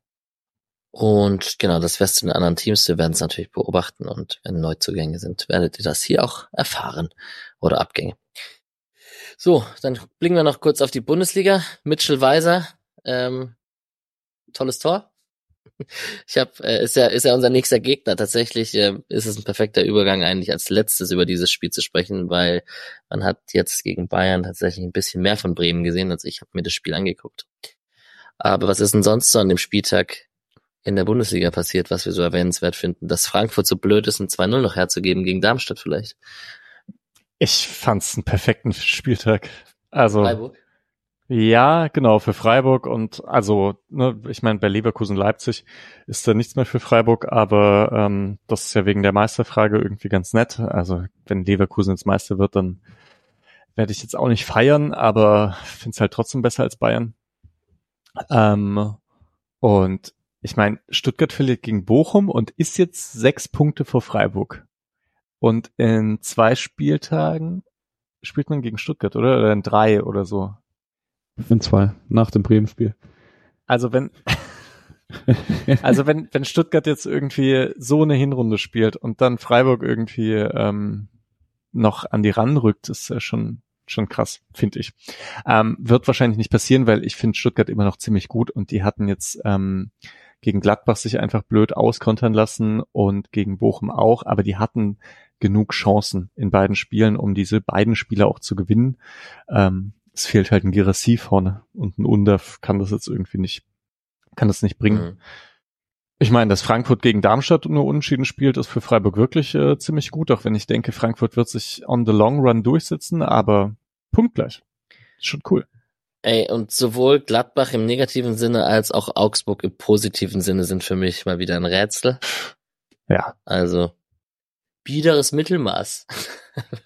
Und genau, das wär's zu den anderen Teams. Wir werden es natürlich beobachten und wenn Neuzugänge sind, werdet ihr das hier auch erfahren oder Abgänge. So, dann blicken wir noch kurz auf die Bundesliga. Mitchell Weiser, ähm, tolles Tor, ich habe, äh, ist ja, ist ja unser nächster Gegner. Tatsächlich äh, ist es ein perfekter Übergang eigentlich als letztes über dieses Spiel zu sprechen, weil man hat jetzt gegen Bayern tatsächlich ein bisschen mehr von Bremen gesehen, als ich habe mir das Spiel angeguckt. Aber was ist denn sonst so an dem Spieltag in der Bundesliga passiert, was wir so erwähnenswert finden? Dass Frankfurt so blöd ist, ein 2-0 noch herzugeben gegen Darmstadt vielleicht. Ich fand's einen perfekten Spieltag. Also. Freiburg? Ja, genau, für Freiburg und also, ne, ich meine, bei Leverkusen Leipzig ist da nichts mehr für Freiburg, aber ähm, das ist ja wegen der Meisterfrage irgendwie ganz nett. Also wenn Leverkusen jetzt Meister wird, dann werde ich jetzt auch nicht feiern, aber finde es halt trotzdem besser als Bayern. Ähm, und ich meine, Stuttgart verliert gegen Bochum und ist jetzt sechs Punkte vor Freiburg. Und in zwei Spieltagen spielt man gegen Stuttgart, oder? Oder in drei oder so. In zwei, nach dem Bremen-Spiel. Also wenn, (laughs) also wenn, wenn Stuttgart jetzt irgendwie so eine Hinrunde spielt und dann Freiburg irgendwie ähm, noch an die ranrückt, ist ja schon, schon krass, finde ich. Ähm, wird wahrscheinlich nicht passieren, weil ich finde Stuttgart immer noch ziemlich gut und die hatten jetzt ähm, gegen Gladbach sich einfach blöd auskontern lassen und gegen Bochum auch, aber die hatten genug Chancen in beiden Spielen, um diese beiden Spiele auch zu gewinnen. Ähm, es fehlt halt ein Girassi vorne und ein Undaf kann das jetzt irgendwie nicht, kann das nicht bringen. Mhm. Ich meine, dass Frankfurt gegen Darmstadt nur unentschieden spielt, ist für Freiburg wirklich äh, ziemlich gut, auch wenn ich denke, Frankfurt wird sich on the long run durchsetzen, aber punktgleich. Schon cool. Ey, und sowohl Gladbach im negativen Sinne als auch Augsburg im positiven Sinne sind für mich mal wieder ein Rätsel. (laughs) Ja. Also, biederes Mittelmaß.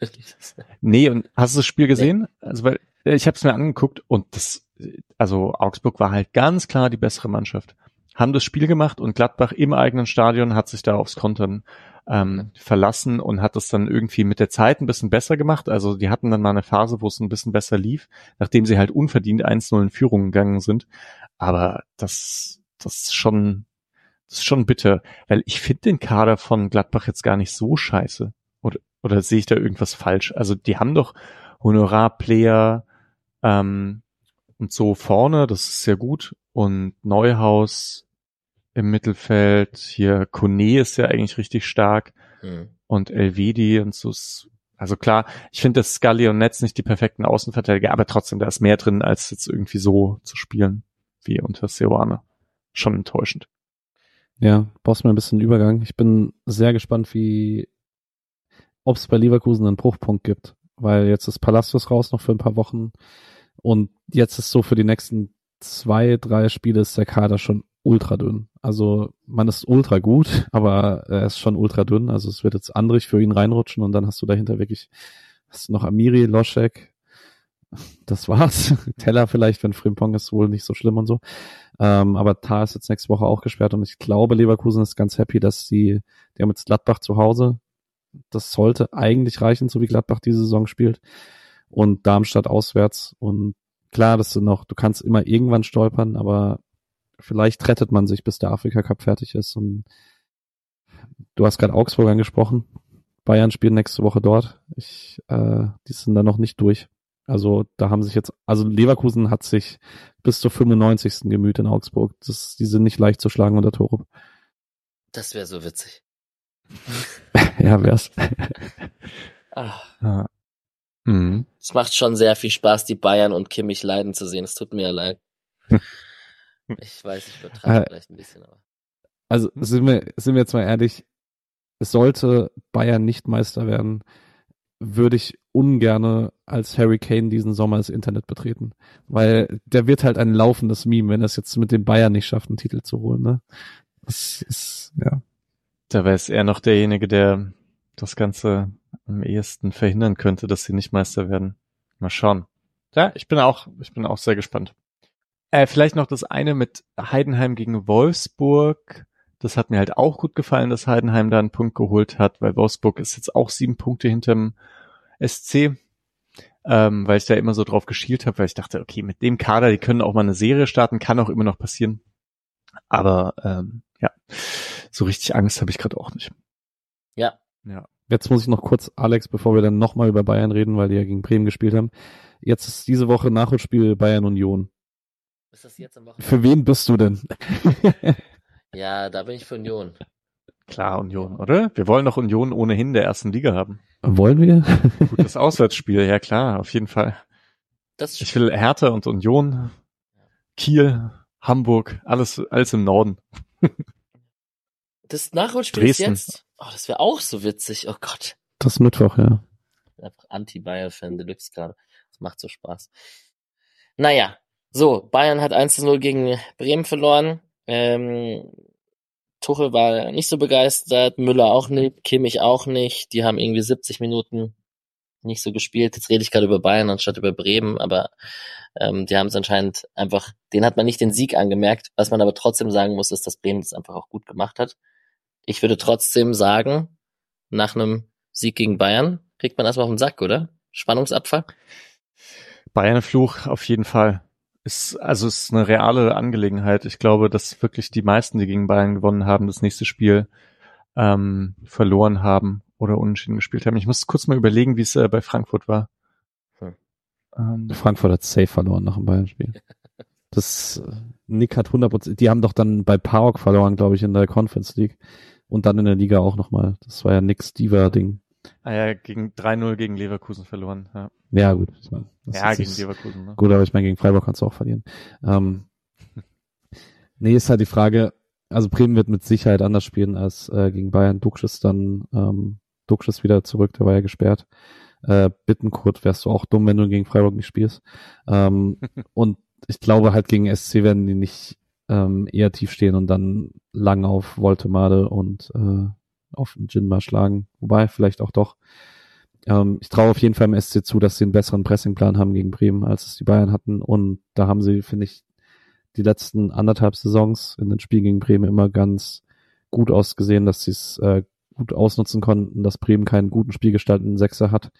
(laughs) nee, und hast du das Spiel gesehen? Nee. Also, weil ich habe es mir angeguckt und das, also Augsburg war halt ganz klar die bessere Mannschaft. Haben das Spiel gemacht und Gladbach im eigenen Stadion hat sich da aufs Kontern ähm, verlassen und hat es dann irgendwie mit der Zeit ein bisschen besser gemacht. Also die hatten dann mal eine Phase, wo es ein bisschen besser lief, nachdem sie halt unverdient 1-0 in Führung gegangen sind. Aber das, das ist schon, das ist schon bitter, weil ich finde den Kader von Gladbach jetzt gar nicht so scheiße. Oder, oder sehe ich da irgendwas falsch? Also die haben doch Honorarplayer, ähm, und so vorne, das ist sehr gut. Und Neuhaus im Mittelfeld, hier Kone ist ja eigentlich richtig stark. Mhm. Und Elvedi und so also klar, ich finde, dass Scully und Netz nicht die perfekten Außenverteidiger, aber trotzdem, da ist mehr drin, als jetzt irgendwie so zu spielen, wie unter Seoane. Schon enttäuschend. Ja, brauchst mir ein bisschen Übergang. Ich bin sehr gespannt, wie, ob es bei Leverkusen einen Bruchpunkt gibt, weil jetzt ist Palacios raus noch für ein paar Wochen. Und jetzt ist so für die nächsten zwei, drei Spiele ist der Kader schon ultra dünn. Also man ist ultra gut, (laughs) aber er ist schon ultra dünn. Also es wird jetzt Andrich für ihn reinrutschen und dann hast du dahinter wirklich hast du noch Amiri, Loschek. Das war's. (laughs) Teller vielleicht, wenn Frimpong ist wohl nicht so schlimm und so. Ähm, aber Tar ist jetzt nächste Woche auch gesperrt und ich glaube, Leverkusen ist ganz happy, dass sie, die haben jetzt Gladbach zu Hause. Das sollte eigentlich reichen, so wie Gladbach diese Saison spielt und Darmstadt auswärts. Und klar, das sind noch, du kannst immer irgendwann stolpern, aber vielleicht rettet man sich, bis der Afrika Cup fertig ist. Und du hast gerade Augsburg angesprochen. Bayern spielen nächste Woche dort. Ich, äh, die sind da noch nicht durch. Also da haben sich jetzt, also Leverkusen hat sich bis zur 95. gemüht in Augsburg. Das, die sind nicht leicht zu schlagen unter Tore. Das wäre so witzig. (laughs) ja, wär's. Ach. (laughs) Ja. Mhm. Es macht schon sehr viel Spaß, die Bayern und Kimmich leiden zu sehen. Es tut mir leid. (laughs) ich weiß, ich übertreibe äh, vielleicht ein bisschen, aber. Also sind wir, sind wir jetzt mal ehrlich, es sollte Bayern nicht Meister werden, würde ich ungerne als Harry Kane diesen Sommer das Internet betreten. Weil der wird halt ein laufendes Meme, wenn er es jetzt mit den Bayern nicht schafft, einen Titel zu holen. Ne? Das ist, ja. Da wäre es eher noch derjenige, der das Ganze am ehesten verhindern könnte, dass sie nicht Meister werden. Mal schauen. Ja, ich bin auch, ich bin auch sehr gespannt. Äh, vielleicht noch das eine mit Heidenheim gegen Wolfsburg. Das hat mir halt auch gut gefallen, dass Heidenheim da einen Punkt geholt hat, weil Wolfsburg ist jetzt auch sieben Punkte hinterm SC. Ähm, weil ich da immer so drauf geschielt habe, weil ich dachte, okay, mit dem Kader, die können auch mal eine Serie starten, kann auch immer noch passieren. Aber ähm, ja, so richtig Angst habe ich gerade auch nicht. Ja. Ja. Jetzt muss ich noch kurz, Alex, bevor wir dann nochmal über Bayern reden, weil die ja gegen Bremen gespielt haben. Jetzt ist diese Woche Nachholspiel Bayern Union. Ist das jetzt am Wochenende? Für wen bist du denn? (laughs) ja, da bin ich für Union. Klar, Union, oder? Wir wollen doch Union ohnehin der ersten Liga haben. Wollen wir? (laughs) Gutes Auswärtsspiel, ja klar, auf jeden Fall. Das ich will Hertha und Union, Kiel, Hamburg, alles, alles im Norden. Das Nachholspiel Dresden. ist jetzt. Oh, das wäre auch so witzig. Oh Gott. Das Mittwoch, ja. Einfach Anti-Bayer-Fan Deluxe gerade. Das macht so Spaß. Naja, so, Bayern hat 1 zu 0 gegen Bremen verloren. Ähm, Tuchel war nicht so begeistert, Müller auch nicht, Kimmich auch nicht. Die haben irgendwie 70 Minuten nicht so gespielt. Jetzt rede ich gerade über Bayern anstatt über Bremen, aber ähm, die haben es anscheinend einfach, den hat man nicht den Sieg angemerkt. Was man aber trotzdem sagen muss, ist, dass Bremen das einfach auch gut gemacht hat. Ich würde trotzdem sagen, nach einem Sieg gegen Bayern kriegt man erstmal auf den Sack, oder? Spannungsabfall? Bayern-Fluch auf jeden Fall. Ist, also ist eine reale Angelegenheit. Ich glaube, dass wirklich die meisten, die gegen Bayern gewonnen haben, das nächste Spiel ähm, verloren haben oder unentschieden gespielt haben. Ich muss kurz mal überlegen, wie es äh, bei Frankfurt war. Hm. Ähm, Frankfurt hat safe verloren nach dem Bayern-Spiel. Das äh, Nick hat 100%, die haben doch dann bei PAOK verloren, glaube ich, in der Conference League. Und dann in der Liga auch nochmal. Das war ja Nicks Diva-Ding. Ah ja, gegen 3-0 gegen Leverkusen verloren. Ja, ja gut. Ich mein, ja, gegen Leverkusen. Ne? Gut, aber ich meine, gegen Freiburg kannst du auch verlieren. Ähm, (laughs) nee, ist halt die Frage, also Bremen wird mit Sicherheit anders spielen als äh, gegen Bayern. Duxch ist dann, ähm, Duxch ist wieder zurück, der war ja gesperrt. Äh, Bittenkurt wärst du auch dumm, wenn du gegen Freiburg nicht spielst. Ähm, (laughs) und ich glaube halt gegen SC werden die nicht ähm, eher tief stehen und dann lang auf Voltemade und äh, auf Jinma schlagen. Wobei, vielleicht auch doch. Ähm, ich traue auf jeden Fall im SC zu, dass sie einen besseren Pressingplan haben gegen Bremen, als es die Bayern hatten. Und da haben sie, finde ich, die letzten anderthalb Saisons in den Spielen gegen Bremen immer ganz gut ausgesehen, dass sie es äh, gut ausnutzen konnten, dass Bremen keinen guten Spielgestaltenden Sechser hat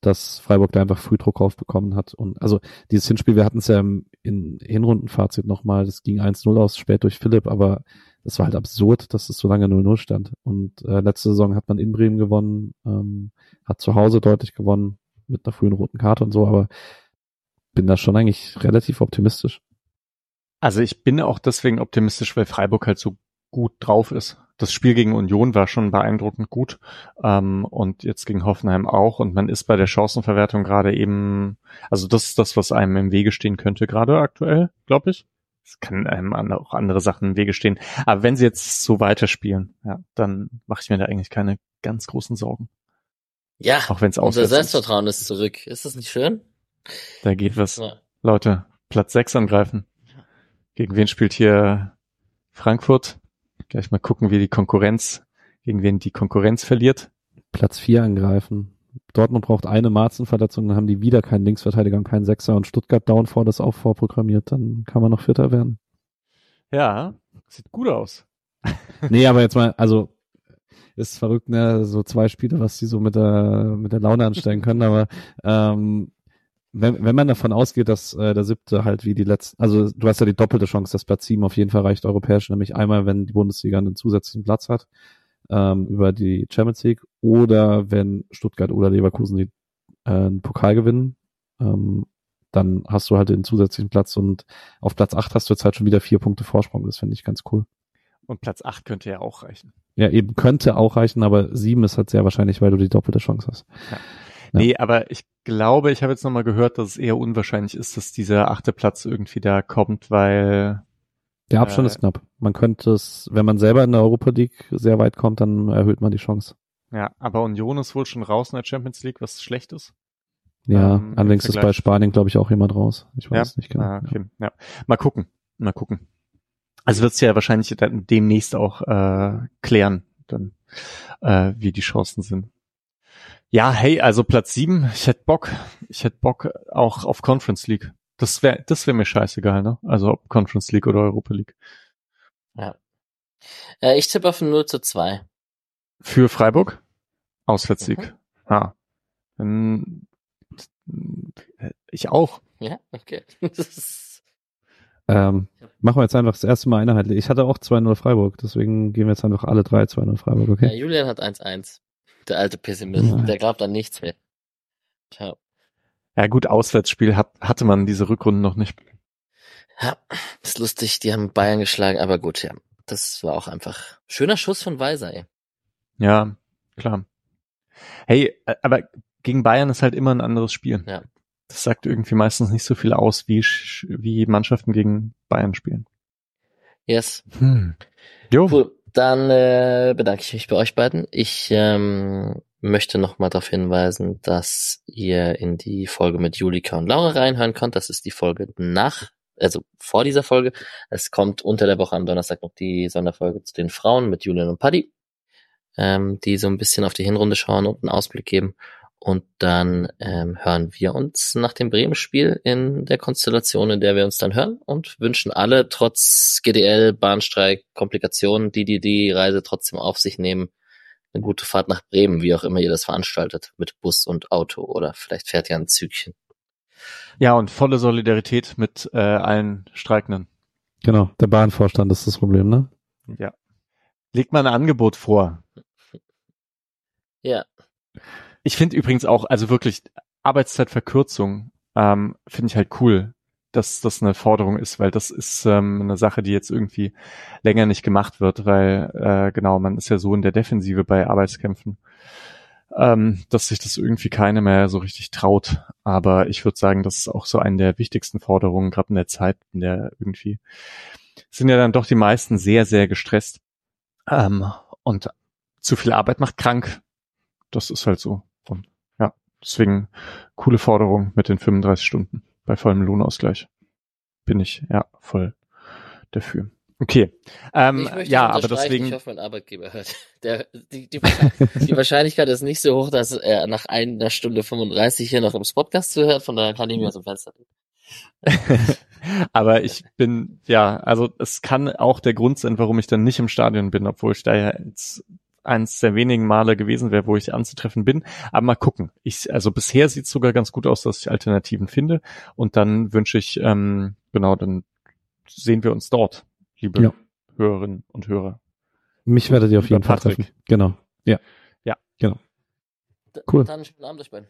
dass Freiburg da einfach früh Druck aufbekommen hat. Und also dieses Hinspiel, wir hatten es ja im in Hinrundenfazit nochmal, das ging 1-0 aus, spät durch Philipp, aber es war halt absurd, dass es so lange 0-0 stand. Und äh, letzte Saison hat man in Bremen gewonnen, ähm, hat zu Hause deutlich gewonnen, mit einer frühen roten Karte und so, aber bin da schon eigentlich relativ optimistisch. Also ich bin auch deswegen optimistisch, weil Freiburg halt so gut drauf ist das Spiel gegen Union war schon beeindruckend gut ähm, und jetzt gegen Hoffenheim auch. Und man ist bei der Chancenverwertung gerade eben, also das ist das, was einem im Wege stehen könnte, gerade aktuell, glaube ich. Es kann einem auch andere Sachen im Wege stehen. Aber wenn sie jetzt so weiterspielen, ja, dann mache ich mir da eigentlich keine ganz großen Sorgen. Ja, auch wenn's unser Selbstvertrauen ist. ist zurück. Ist das nicht schön? Da geht was. Ja. Leute, Platz 6 angreifen. Gegen wen spielt hier Frankfurt? Gleich mal gucken, wie die Konkurrenz, gegen wen die Konkurrenz verliert. Platz vier angreifen. Dortmund braucht eine Marzenverletzung, dann haben die wieder keinen Linksverteidiger und keinen Sechser und Stuttgart down vor das auch vorprogrammiert, dann kann man noch Vierter werden. Ja, sieht gut aus. (laughs) nee, aber jetzt mal, also ist verrückt, ne, so zwei Spiele, was die so mit der mit der Laune anstellen können, aber ähm, wenn, wenn man davon ausgeht, dass äh, der siebte halt wie die letzten, also du hast ja die doppelte Chance, dass Platz sieben auf jeden Fall reicht europäisch, nämlich einmal, wenn die Bundesliga einen zusätzlichen Platz hat ähm, über die Champions League oder wenn Stuttgart oder Leverkusen die, äh, einen Pokal gewinnen, ähm, dann hast du halt den zusätzlichen Platz und auf Platz acht hast du jetzt halt schon wieder vier Punkte Vorsprung, das finde ich ganz cool. Und Platz acht könnte ja auch reichen. Ja, eben könnte auch reichen, aber sieben ist halt sehr wahrscheinlich, weil du die doppelte Chance hast. Ja. Ja. Nee, aber ich glaube, ich habe jetzt nochmal gehört, dass es eher unwahrscheinlich ist, dass dieser achte Platz irgendwie da kommt, weil der Abstand äh, ist knapp. Man könnte es, wenn man selber in der Europa League sehr weit kommt, dann erhöht man die Chance. Ja, aber Union ist wohl schon raus in der Champions League, was schlecht ist. Ja, ähm, allerdings ist bei Spanien, glaube ich, auch jemand raus. Ich weiß ja? nicht genau. Ah, okay. ja. ja. Mal gucken. Mal gucken. Also wird es ja wahrscheinlich demnächst auch äh, klären, dann, äh, wie die Chancen sind. Ja, hey, also Platz sieben, ich hätte Bock. Ich hätte Bock auch auf Conference League. Das wäre das wäre mir scheißegal, ne? Also ob Conference League oder Europa League. Ja. Äh, ich tippe auf 0 zu 2. Für Freiburg? Auswärtssieg. Mhm. Ah. Dann, ich auch. Ja, okay. (laughs) ähm, machen wir jetzt einfach das erste Mal einheitlich. Ich hatte auch 2-0 Freiburg, deswegen gehen wir jetzt einfach alle drei 2-0 Freiburg, okay? Ja, Julian hat 1-1. Der alte Pessimist, ja. der glaubt an nichts mehr. Tja. Ja gut, Auswärtsspiel hat, hatte man diese Rückrunde noch nicht. Ja, ist lustig, die haben Bayern geschlagen, aber gut, ja. Das war auch einfach schöner Schuss von Weiser, ey. Ja, klar. Hey, aber gegen Bayern ist halt immer ein anderes Spiel. Ja. Das sagt irgendwie meistens nicht so viel aus, wie, wie Mannschaften gegen Bayern spielen. Yes. Hm. Jo. Cool. Dann äh, bedanke ich mich bei euch beiden. Ich ähm, möchte nochmal darauf hinweisen, dass ihr in die Folge mit Julika und Laura reinhören könnt. Das ist die Folge nach, also vor dieser Folge. Es kommt unter der Woche am Donnerstag noch die Sonderfolge zu den Frauen mit Julian und Paddy, ähm, die so ein bisschen auf die Hinrunde schauen und einen Ausblick geben. Und dann ähm, hören wir uns nach dem Bremen-Spiel in der Konstellation, in der wir uns dann hören und wünschen alle trotz GDL, Bahnstreik, Komplikationen, die die die Reise trotzdem auf sich nehmen, eine gute Fahrt nach Bremen, wie auch immer ihr das veranstaltet, mit Bus und Auto oder vielleicht fährt ihr ein Zügchen. Ja, und volle Solidarität mit äh, allen Streikenden. Genau, der Bahnvorstand ist das Problem, ne? Ja. Legt mal ein Angebot vor. Ja. Ich finde übrigens auch, also wirklich Arbeitszeitverkürzung ähm, finde ich halt cool dass das eine Forderung ist, weil das ist ähm, eine Sache, die jetzt irgendwie länger nicht gemacht wird, weil äh, genau, man ist ja so in der Defensive bei Arbeitskämpfen, ähm, dass sich das irgendwie keine mehr so richtig traut. Aber ich würde sagen, das ist auch so eine der wichtigsten Forderungen, gerade in der Zeit, in der irgendwie sind ja dann doch die meisten sehr, sehr gestresst. Ähm, und zu viel Arbeit macht krank. Das ist halt so. Deswegen coole Forderung mit den 35 Stunden bei vollem Lohnausgleich. Bin ich ja voll dafür. Okay. Ähm, ja, aber deswegen. Ich hoffe, mein Arbeitgeber hört. (laughs) Der, die, die, die Wahrscheinlichkeit ist nicht so hoch, dass er nach einer Stunde 35 hier noch im Podcast zuhört, von daher kann ich mir aus dem Fenster (laughs) aber ich bin, ja, also es kann auch der Grund sein, warum ich dann nicht im Stadion bin, obwohl ich da ja jetzt eins der wenigen Male gewesen wäre, wo ich anzutreffen bin. Aber mal gucken. Ich, also bisher sieht es sogar ganz gut aus, dass ich Alternativen finde. Und dann wünsche ich, ähm, genau, dann sehen wir uns dort, liebe ja. Hörerinnen und Hörer. Mich werdet ihr auf jeden Fall treffen. Genau. Ja. Ja. Genau. Cool. Dann schönen Abend euch beiden.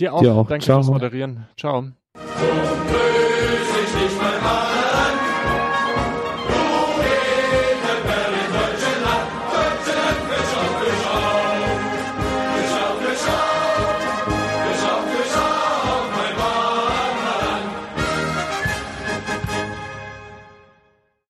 Dir auch. Dir auch. Danke Ciao. fürs Moderieren. Ciao.